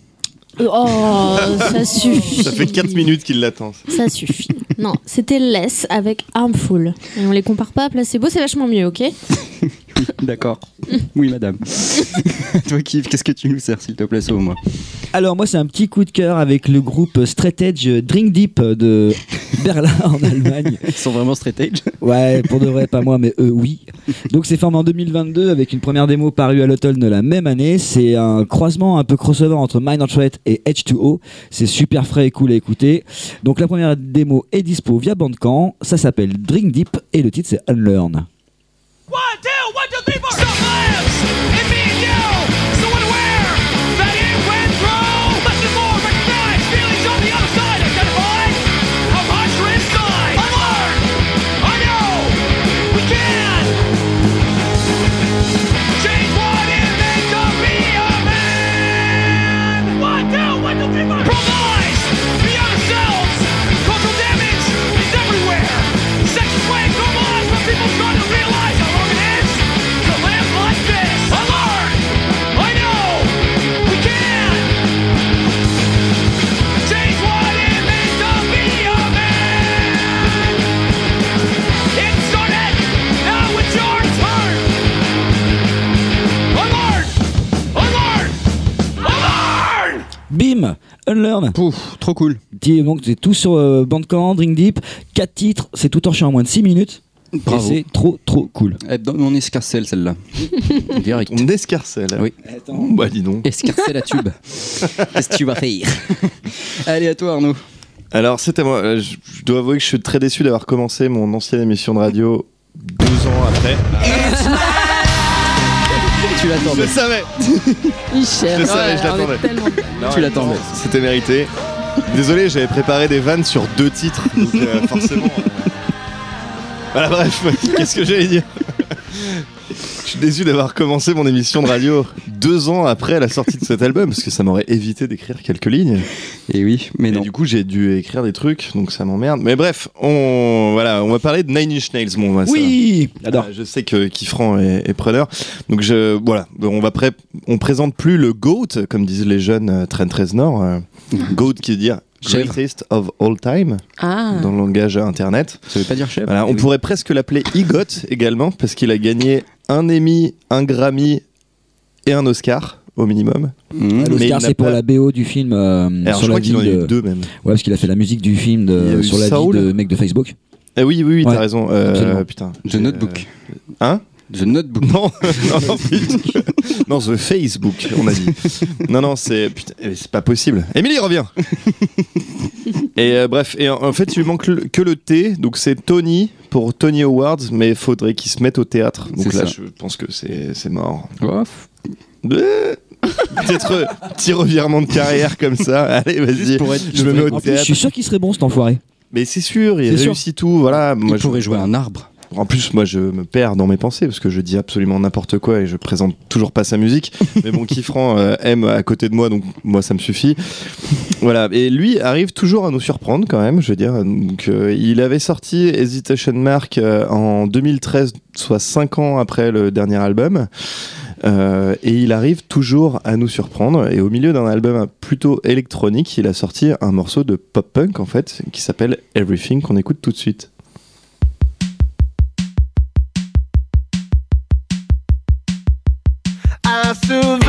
Oh, ça [LAUGHS] suffit. Ça fait 4 minutes qu'il l'attend. Ça suffit. Non, c'était Less avec Harmful. Et on les compare pas à Placebo, c'est vachement mieux, ok? [LAUGHS] [LAUGHS] D'accord. Oui, madame. [LAUGHS] Toi, Kif, qu'est-ce que tu nous sers, s'il te plaît, sauve moi Alors moi c'est un petit coup de cœur avec le groupe Straight Edge Drink Deep de Berlin en Allemagne. [LAUGHS] Ils sont vraiment straight edge Ouais, pour de vrai, pas moi, mais eux, oui. Donc c'est formé en 2022 avec une première démo parue à l'automne de la même année. C'est un croisement un peu crossover entre Minor Threat et H2O. C'est super frais et cool à écouter. Donc la première démo est dispo via Bandcamp. Ça s'appelle Drink Deep et le titre c'est Unlearn. One, two, one, two, three, Unlearn. Pouf, trop cool. Donc c'est tout sur euh, Bandcamp, Drink Deep, 4 titres, c'est tout torché en moins de 6 minutes. Bravo. Et c'est trop trop cool. Elle donne mon escarcelle celle-là. [LAUGHS] Direct. On escarcelle. Oui. Oh, bah dis donc. Escarcelle à tube. [LAUGHS] Qu'est-ce que tu vas faire? [LAUGHS] Allez, à toi Arnaud. Alors, c'était moi. Euh, Je je dois avouer que je suis très déçu d'avoir commencé mon ancienne émission de radio deux ans après. Tu Je l'attendais. savais. [LAUGHS] Je le savais, je l'attendais. Tu l'attendais. C'était mérité. Désolé, j'avais préparé des vannes sur deux titres, donc euh, forcément. euh, Voilà, bref, [LAUGHS] qu'est-ce que j'allais dire? Je suis déçu d'avoir commencé mon émission de radio deux ans après la sortie de cet album, parce que ça m'aurait évité d'écrire quelques lignes. Et oui, mais Et non. du coup, j'ai dû écrire des trucs, donc ça m'emmerde. Mais bref, on voilà, on va parler de Nine Inch Nails. Bon, bah, ça- Oui, j'adore. euh, je sais que Kifran est, est preneur. Donc je voilà, on va pré- on présente plus le GOAT comme disent les jeunes euh, Trent Reznor. euh, GOAT qui veut dire. Greatest of All Time Ah, dans le langage internet. Ça veut pas dire chef Voilà, on Oui. pourrait presque l'appeler EGOT également parce qu'il a gagné un Emmy, un Grammy et un Oscar au minimum. Mmh. L'Oscar c'est pour pas- la BO du film euh, Alors sur je la crois vie qu'il en a de... eu deux même. Ouais, parce qu'il a fait la musique du film de... sur la Saul. vie de mec de Facebook. Eh oui oui, oui Ouais, t'as raison. Euh, putain. The Notebook. euh, Hein? The Notebook. Non, [LAUGHS] non, non, non, The Facebook, on a dit. Non, non, c'est putain, eh, c'est pas possible. Émilie revient. [LAUGHS] et euh, bref, et en, en fait, il lui manque le- que le T, donc c'est Tony pour Tony Awards, mais il faudrait qu'il se mette au théâtre. Donc là, ça. je pense que c'est c'est mort. Oh, Euh, Peut-être euh, petit revirement de carrière comme ça. [LAUGHS] Allez, vas-y. Je me mets au plus, je théâtre. suis sûr qu'il serait bon cet enfoiré. Mais c'est sûr, il C'est sûr. réussit tout. Voilà. Moi, il je- pourrait jouer un arbre. En plus, moi, je me perds dans mes pensées parce que je dis absolument n'importe quoi et je présente toujours pas sa musique. [LAUGHS] Mais bon, Kifran euh, aime à côté de moi, donc moi, ça me suffit. Voilà. Et lui arrive toujours à nous surprendre quand même, je veux dire. Donc, euh, il avait sorti Hesitation Mark euh, en 2013, soit 5 ans après le dernier album. Euh, et il arrive toujours à nous surprendre. Et au milieu d'un album plutôt électronique, il a sorti un morceau de pop-punk en fait, qui s'appelle Everything, qu'on écoute tout de suite. to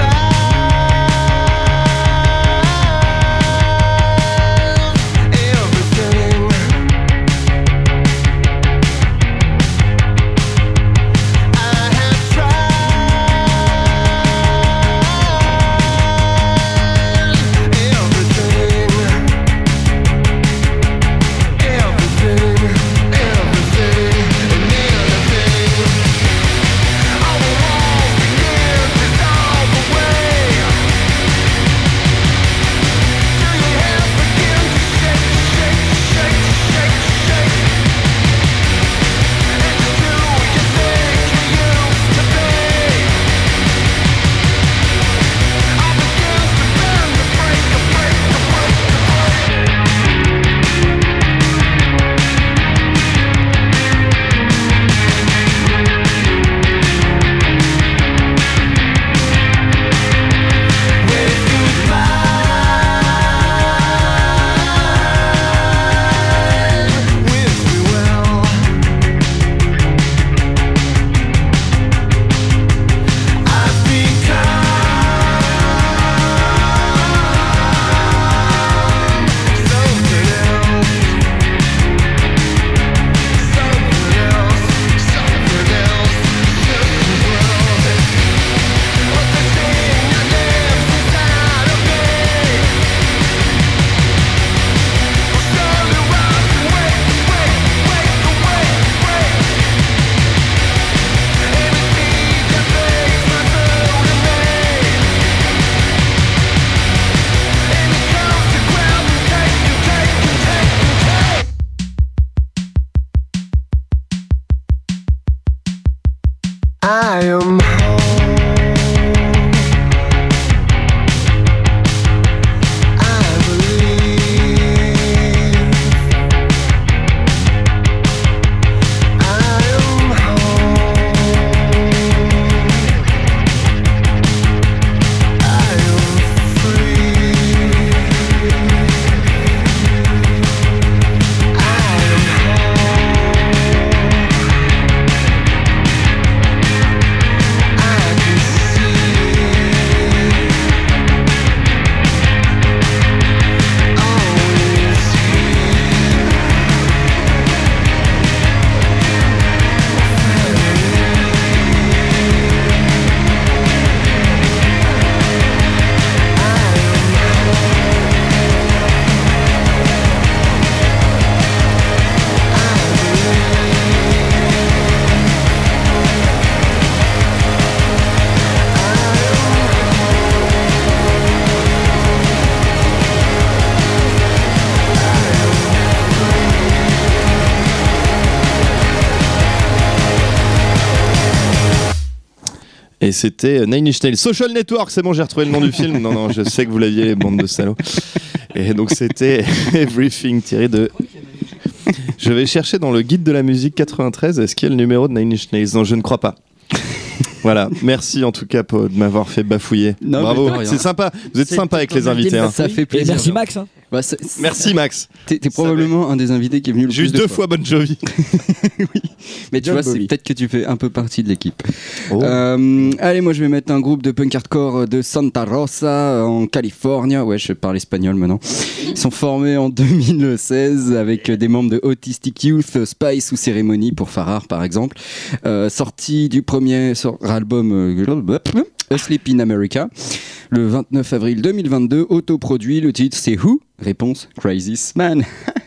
Et c'était Nine Inch Nails. Social Network, c'est bon, j'ai retrouvé le nom du film. Non, non, je sais que vous l'aviez, les bandes de salauds. Et donc c'était [LAUGHS] Everything tiré de. Je vais chercher dans le guide de la musique 93, est-ce qu'il y a le numéro de Nine Inch Nails? Non, je ne crois pas. Voilà, merci en tout cas pour- de m'avoir fait bafouiller. Non, Bravo, c'est sympa. Vous êtes sympa avec les invité invités. hein. Ça fait Et plaisir. merci Max. hein. Bah, c'est- c'est- Merci Max. T'es t'es probablement un des invités qui est venu le plus de deux fois Bon Jovi. [LAUGHS] Mais tu John vois, c'est peut-être que tu fais un peu partie de l'équipe. Oh. Euh, allez, moi je vais mettre un groupe de punk hardcore de Santa Rosa en Californie. Ouais, je parle espagnol maintenant. Ils sont formés en [LAUGHS] 2016 avec des membres de Autistic Youth, Spice ou Ceremony pour Farrar par exemple. Euh, sorti du premier album euh, Asleep in America le 29 avril 2022. Autoproduit, le titre c'est Who? Réponse Crisis Man. [LAUGHS]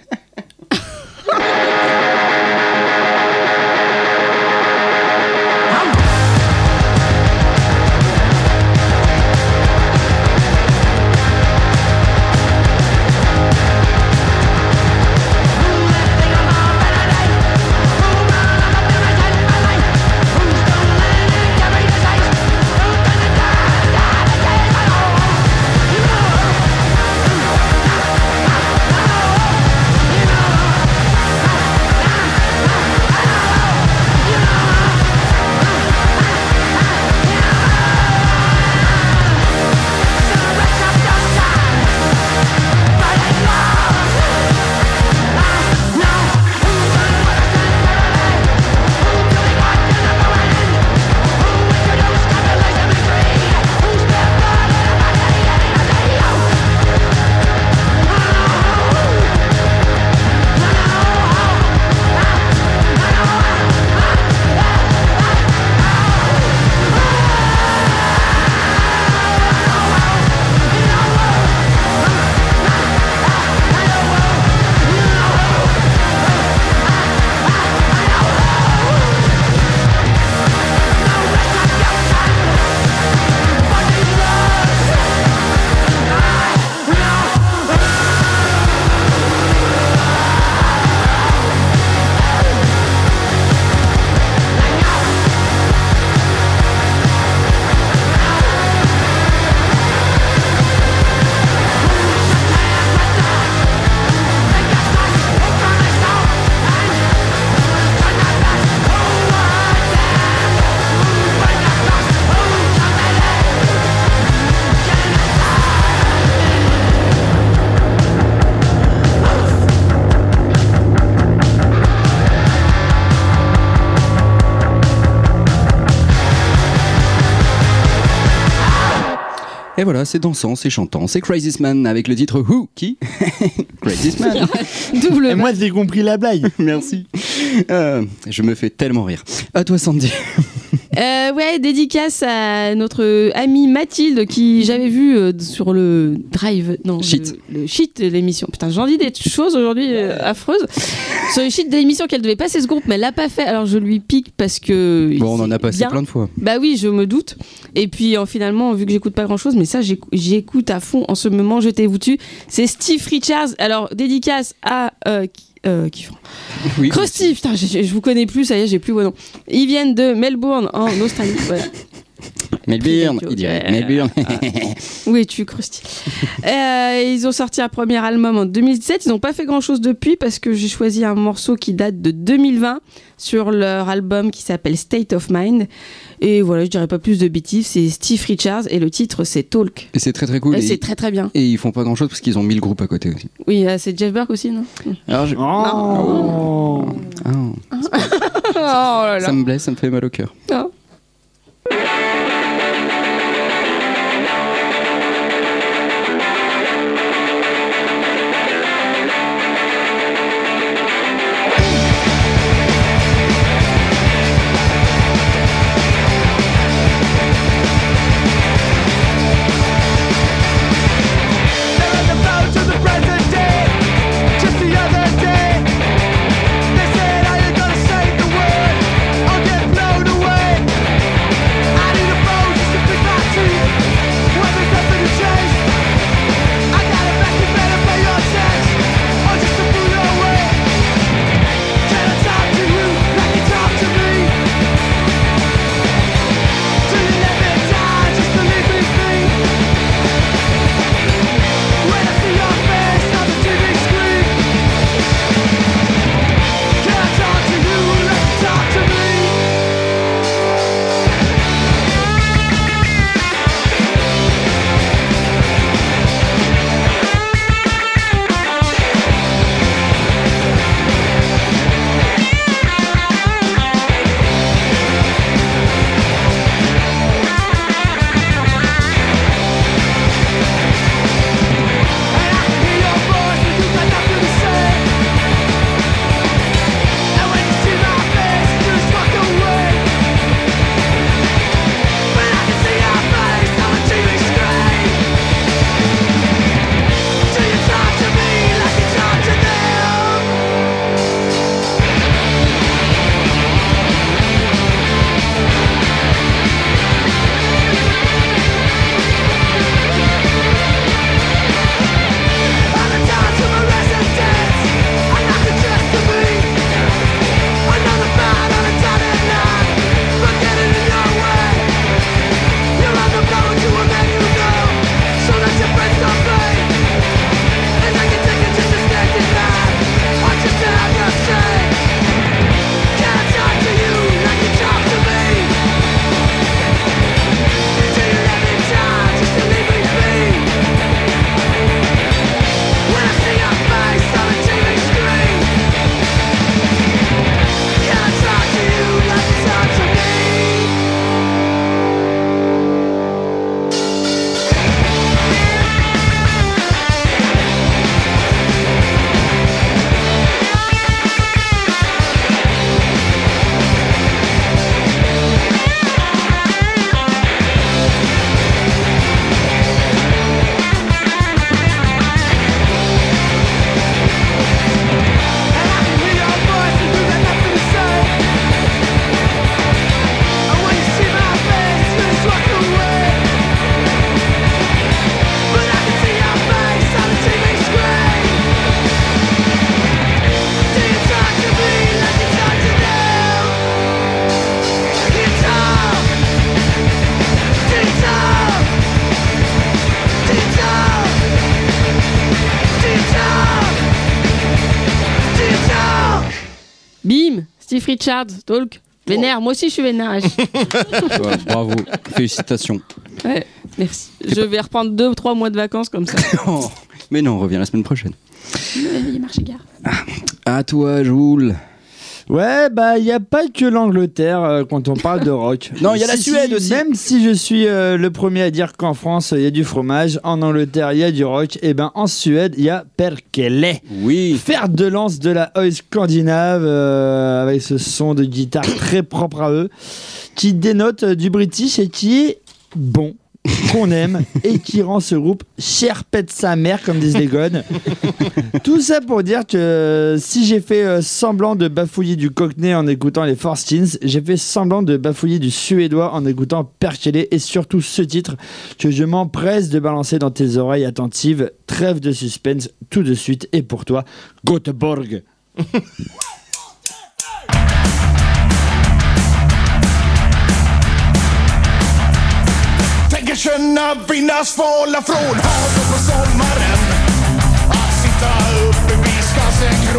Et voilà, c'est dansant, c'est chantant, c'est Crisis Man avec le titre Who Qui [LAUGHS] Crisis Man. [LAUGHS] Double. Et moi, j'ai compris la blague. [LAUGHS] Merci. Euh, je me fais tellement rire. À toi, Sandy. Euh, ouais, dédicace à notre amie Mathilde qui j'avais vu euh, sur le drive, non, le- Shit. le, shit de l'émission. Putain, j'en dis des choses aujourd'hui euh, affreuses. Sur le shit de l'émission qu'elle devait passer ce groupe, mais elle l'a pas fait. Alors je lui pique parce que. Bon, on en a passé bien. plein de fois. Bah oui, je me doute. Et puis euh, finalement, vu que j'écoute pas grand chose, mais ça j'écou- j'écoute à fond en ce moment, jetez-vous dessus. C'est Steve Richards. Alors dédicace à. Euh, qui- euh, qui font [LAUGHS] Oui. Krusty, putain, je, vous connais plus, ça y est, j'ai plus vos noms. Ils viennent de Melbourne, en Australie. [LAUGHS] Voilà. Melbourne, il dirait. Melbourne. [LAUGHS] Où es-tu, Krusty Euh, Ils ont sorti un premier album en 2017. Ils n'ont pas fait grand-chose depuis parce que j'ai choisi un morceau qui date de 2020 sur leur album qui s'appelle State of Mind. Et voilà, je dirais pas plus de bêtises. C'est Steve Richards et le titre c'est Talk. Et c'est très très cool. Et Et, c'est très très bien. et ils font pas grand chose parce qu'ils ont mis le groupe à côté aussi. Oui, euh, c'est Jeff Burke aussi, non? Alors, je- Oh. Ah, [LAUGHS] Oh là ça me blesse, ça me fait mal au cœur. Oh. Steve Richards, talk. Vénère, moi aussi je suis vénère. [LAUGHS] Ouais, bravo, félicitations. Ouais, merci. Je vais reprendre deux, trois mois de vacances comme ça. [LAUGHS] Oh, mais non, on revient la semaine prochaine. Il marche gare. À toi, Joule. Ouais, bah, il n'y a pas que l'Angleterre euh, quand on parle de rock. [LAUGHS] Non, il y a la Si, Suède si, aussi. Même si je suis euh, le premier à dire qu'en France, il y a du fromage, en Angleterre, il y a du rock, et ben en Suède, il y a Perkele. Oui. Fer de lance de la oi scandinave, euh, avec ce son de guitare très propre à eux, qui dénote euh, du british et qui est bon qu'on aime et qui rend ce groupe cher pète sa mère comme disent les gones. Tout ça pour dire que euh, si j'ai fait euh, semblant de bafouiller du cockney en écoutant les Forstins, j'ai fait semblant de bafouiller du suédois en écoutant Perkele et surtout ce titre que je m'empresse de balancer dans tes oreilles attentives. Trêve de suspense tout de suite et pour toi, Göteborg. [LAUGHS] människorna känna vinnas falla från havet på sommaren. Att sitta uppe vid Skansen,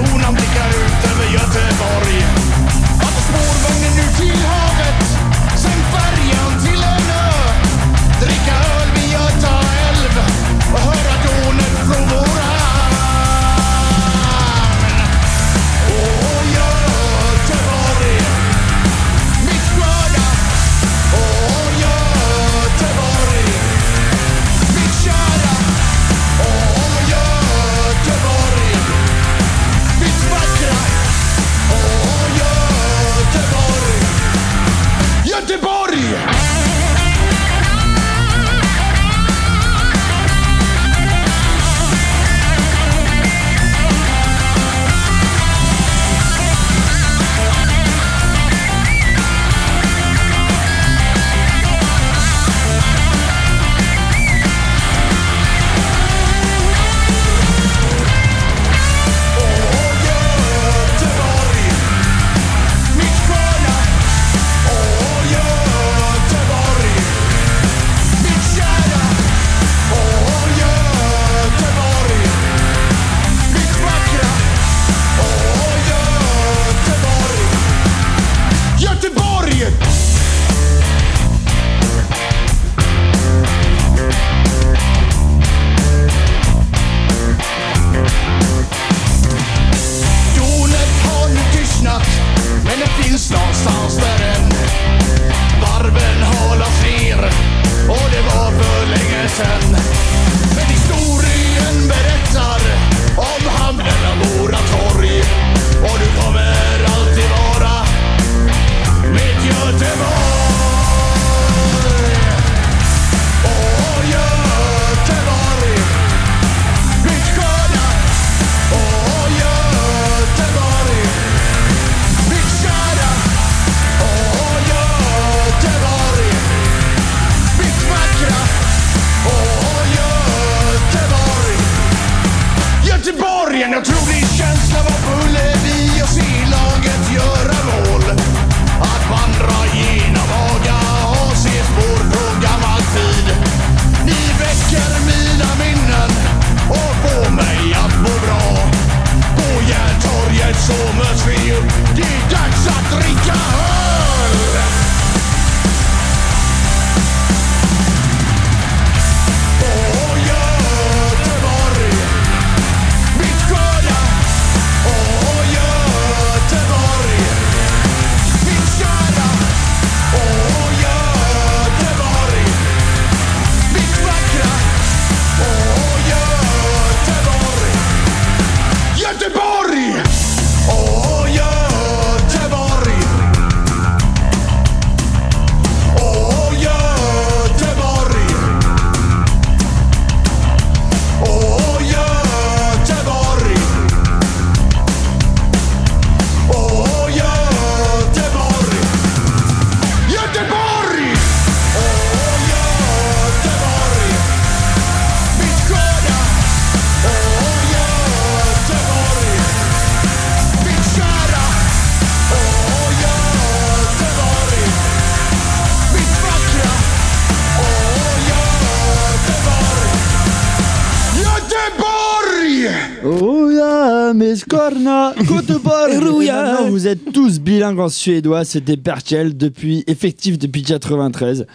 en suédois. C'était Perkel, depuis, effectif depuis 93.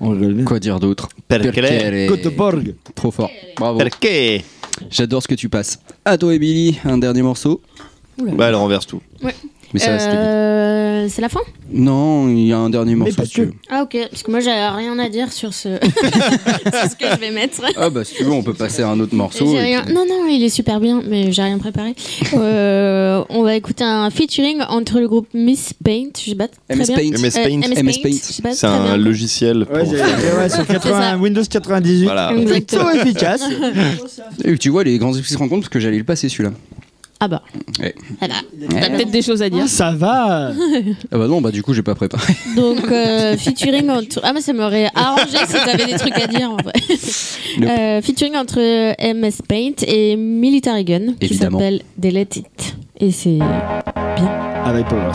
On rigole bien. Quoi dire d'autre? Perkele. Göteborg. Trop fort. Bravo. J'adore ce que tu passes. À toi, Emily, un dernier morceau. Bah, elle renverse tout. Mais ça. Euh, c'est la fin? Non, il y a un dernier morceau. parce que-. Ah ok, parce que moi j'ai rien à dire sur ce, [LAUGHS] sur ce que je vais mettre. [LAUGHS] Ah bah si tu veux, on peut passer à un autre morceau. J'ai et rien- puis- Non, non, il est super bien, mais j'ai rien préparé. [LAUGHS] Euh, on va écouter un featuring entre le groupe Miss Paint, je sais pas très MS bien. Paint. MS Euh, Paint. MS C'est un bien. logiciel. Ouais, pour- ouais, sur 80 ça. Windows 98. Voilà. Plutôt efficace. Et tu vois, les grands esprits se rencontrent parce que j'allais le passer celui-là. Ah bah. Ouais. Ah bah. T'as peut-être des choses à dire. Ah, ça va. [LAUGHS] Ah bah non, bah du coup, j'ai pas préparé. Donc, euh, featuring entre. Ah, mais ça m'aurait arrangé si t'avais des trucs à dire en vrai. [LAUGHS] Nope. Euh, featuring entre MS Paint et Military Gun qui s'appelle Delete It. Et c'est. Avec Power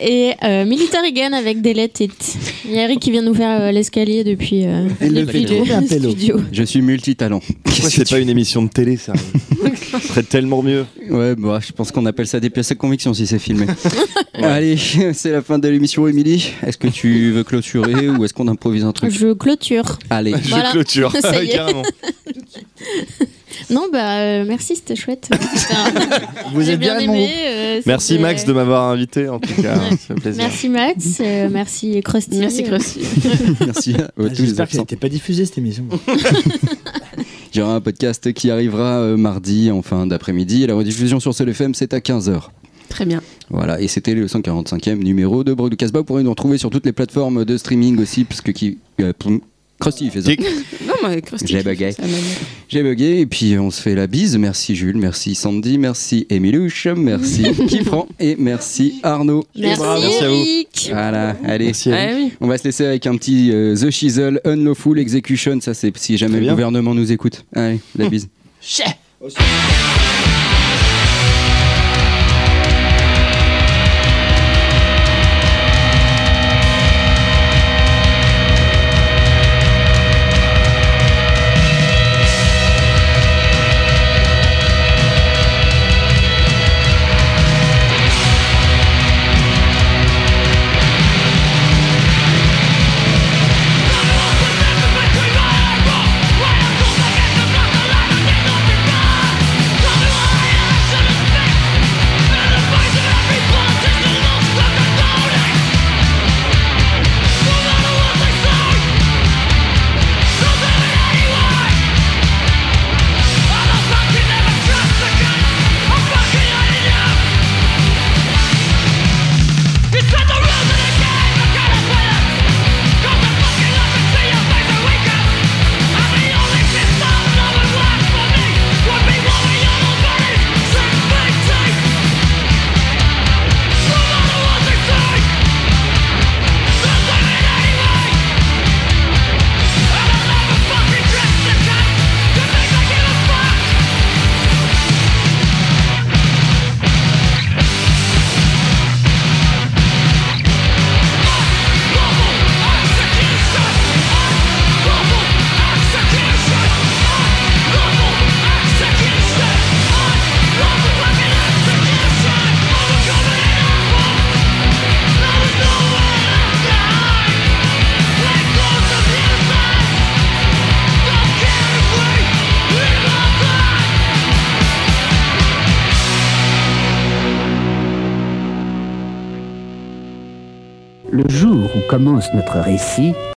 Et euh, Military Gun avec Delete It. Il y a Eric qui vient nous faire euh, l'escalier depuis, euh, le depuis fait trop bien, Pélo. studio. Je suis multitalent. Pourquoi c'est pas une émission de télé, ça Ce serait tellement mieux. Ouais, bah, je pense qu'on appelle ça des pièces à conviction si c'est filmé. [LAUGHS] Allez, [LAUGHS] c'est la fin de l'émission, Émilie. Est-ce que tu veux clôturer ou est-ce qu'on improvise un truc? Je clôture. Allez, Je Voilà. clôture. [LAUGHS] Ça y est. Carrément. Non, bah euh, merci, c'était chouette. [LAUGHS] Vous êtes bien, aimé. groupe. euh, Merci c'était- Max de m'avoir invité en tout cas. Ça plaisir. Merci Max, euh, merci Krusty. Merci Krusty. [LAUGHS] merci à Ah, tous les J'espère qu'elle absents. n'était pas diffusée cette émission. [LAUGHS] Il y aura un podcast qui arrivera euh, mardi en fin d'après-midi. Et la rediffusion sur Seul FM, c'est à 15h. Très bien. Voilà, et c'était le 145e numéro de Broadcast Casbah. Vous pourrez nous retrouver sur toutes les plateformes de streaming aussi, parce que qui. Krusty il fait ça. Non, mais Krusty. J'ai bugué. J'ai bugué, et puis on se fait la bise. Merci Jules, merci Sandy, merci Emilouche, merci [LAUGHS] Kifran et merci Arnaud. Merci, Merci à vous. Voilà, allez. Merci Ah oui. On va se laisser avec un petit euh, The Chisel Unlawful Execution. Ça, c'est si jamais le gouvernement nous écoute. Allez, la bise. [LAUGHS] Thank récit,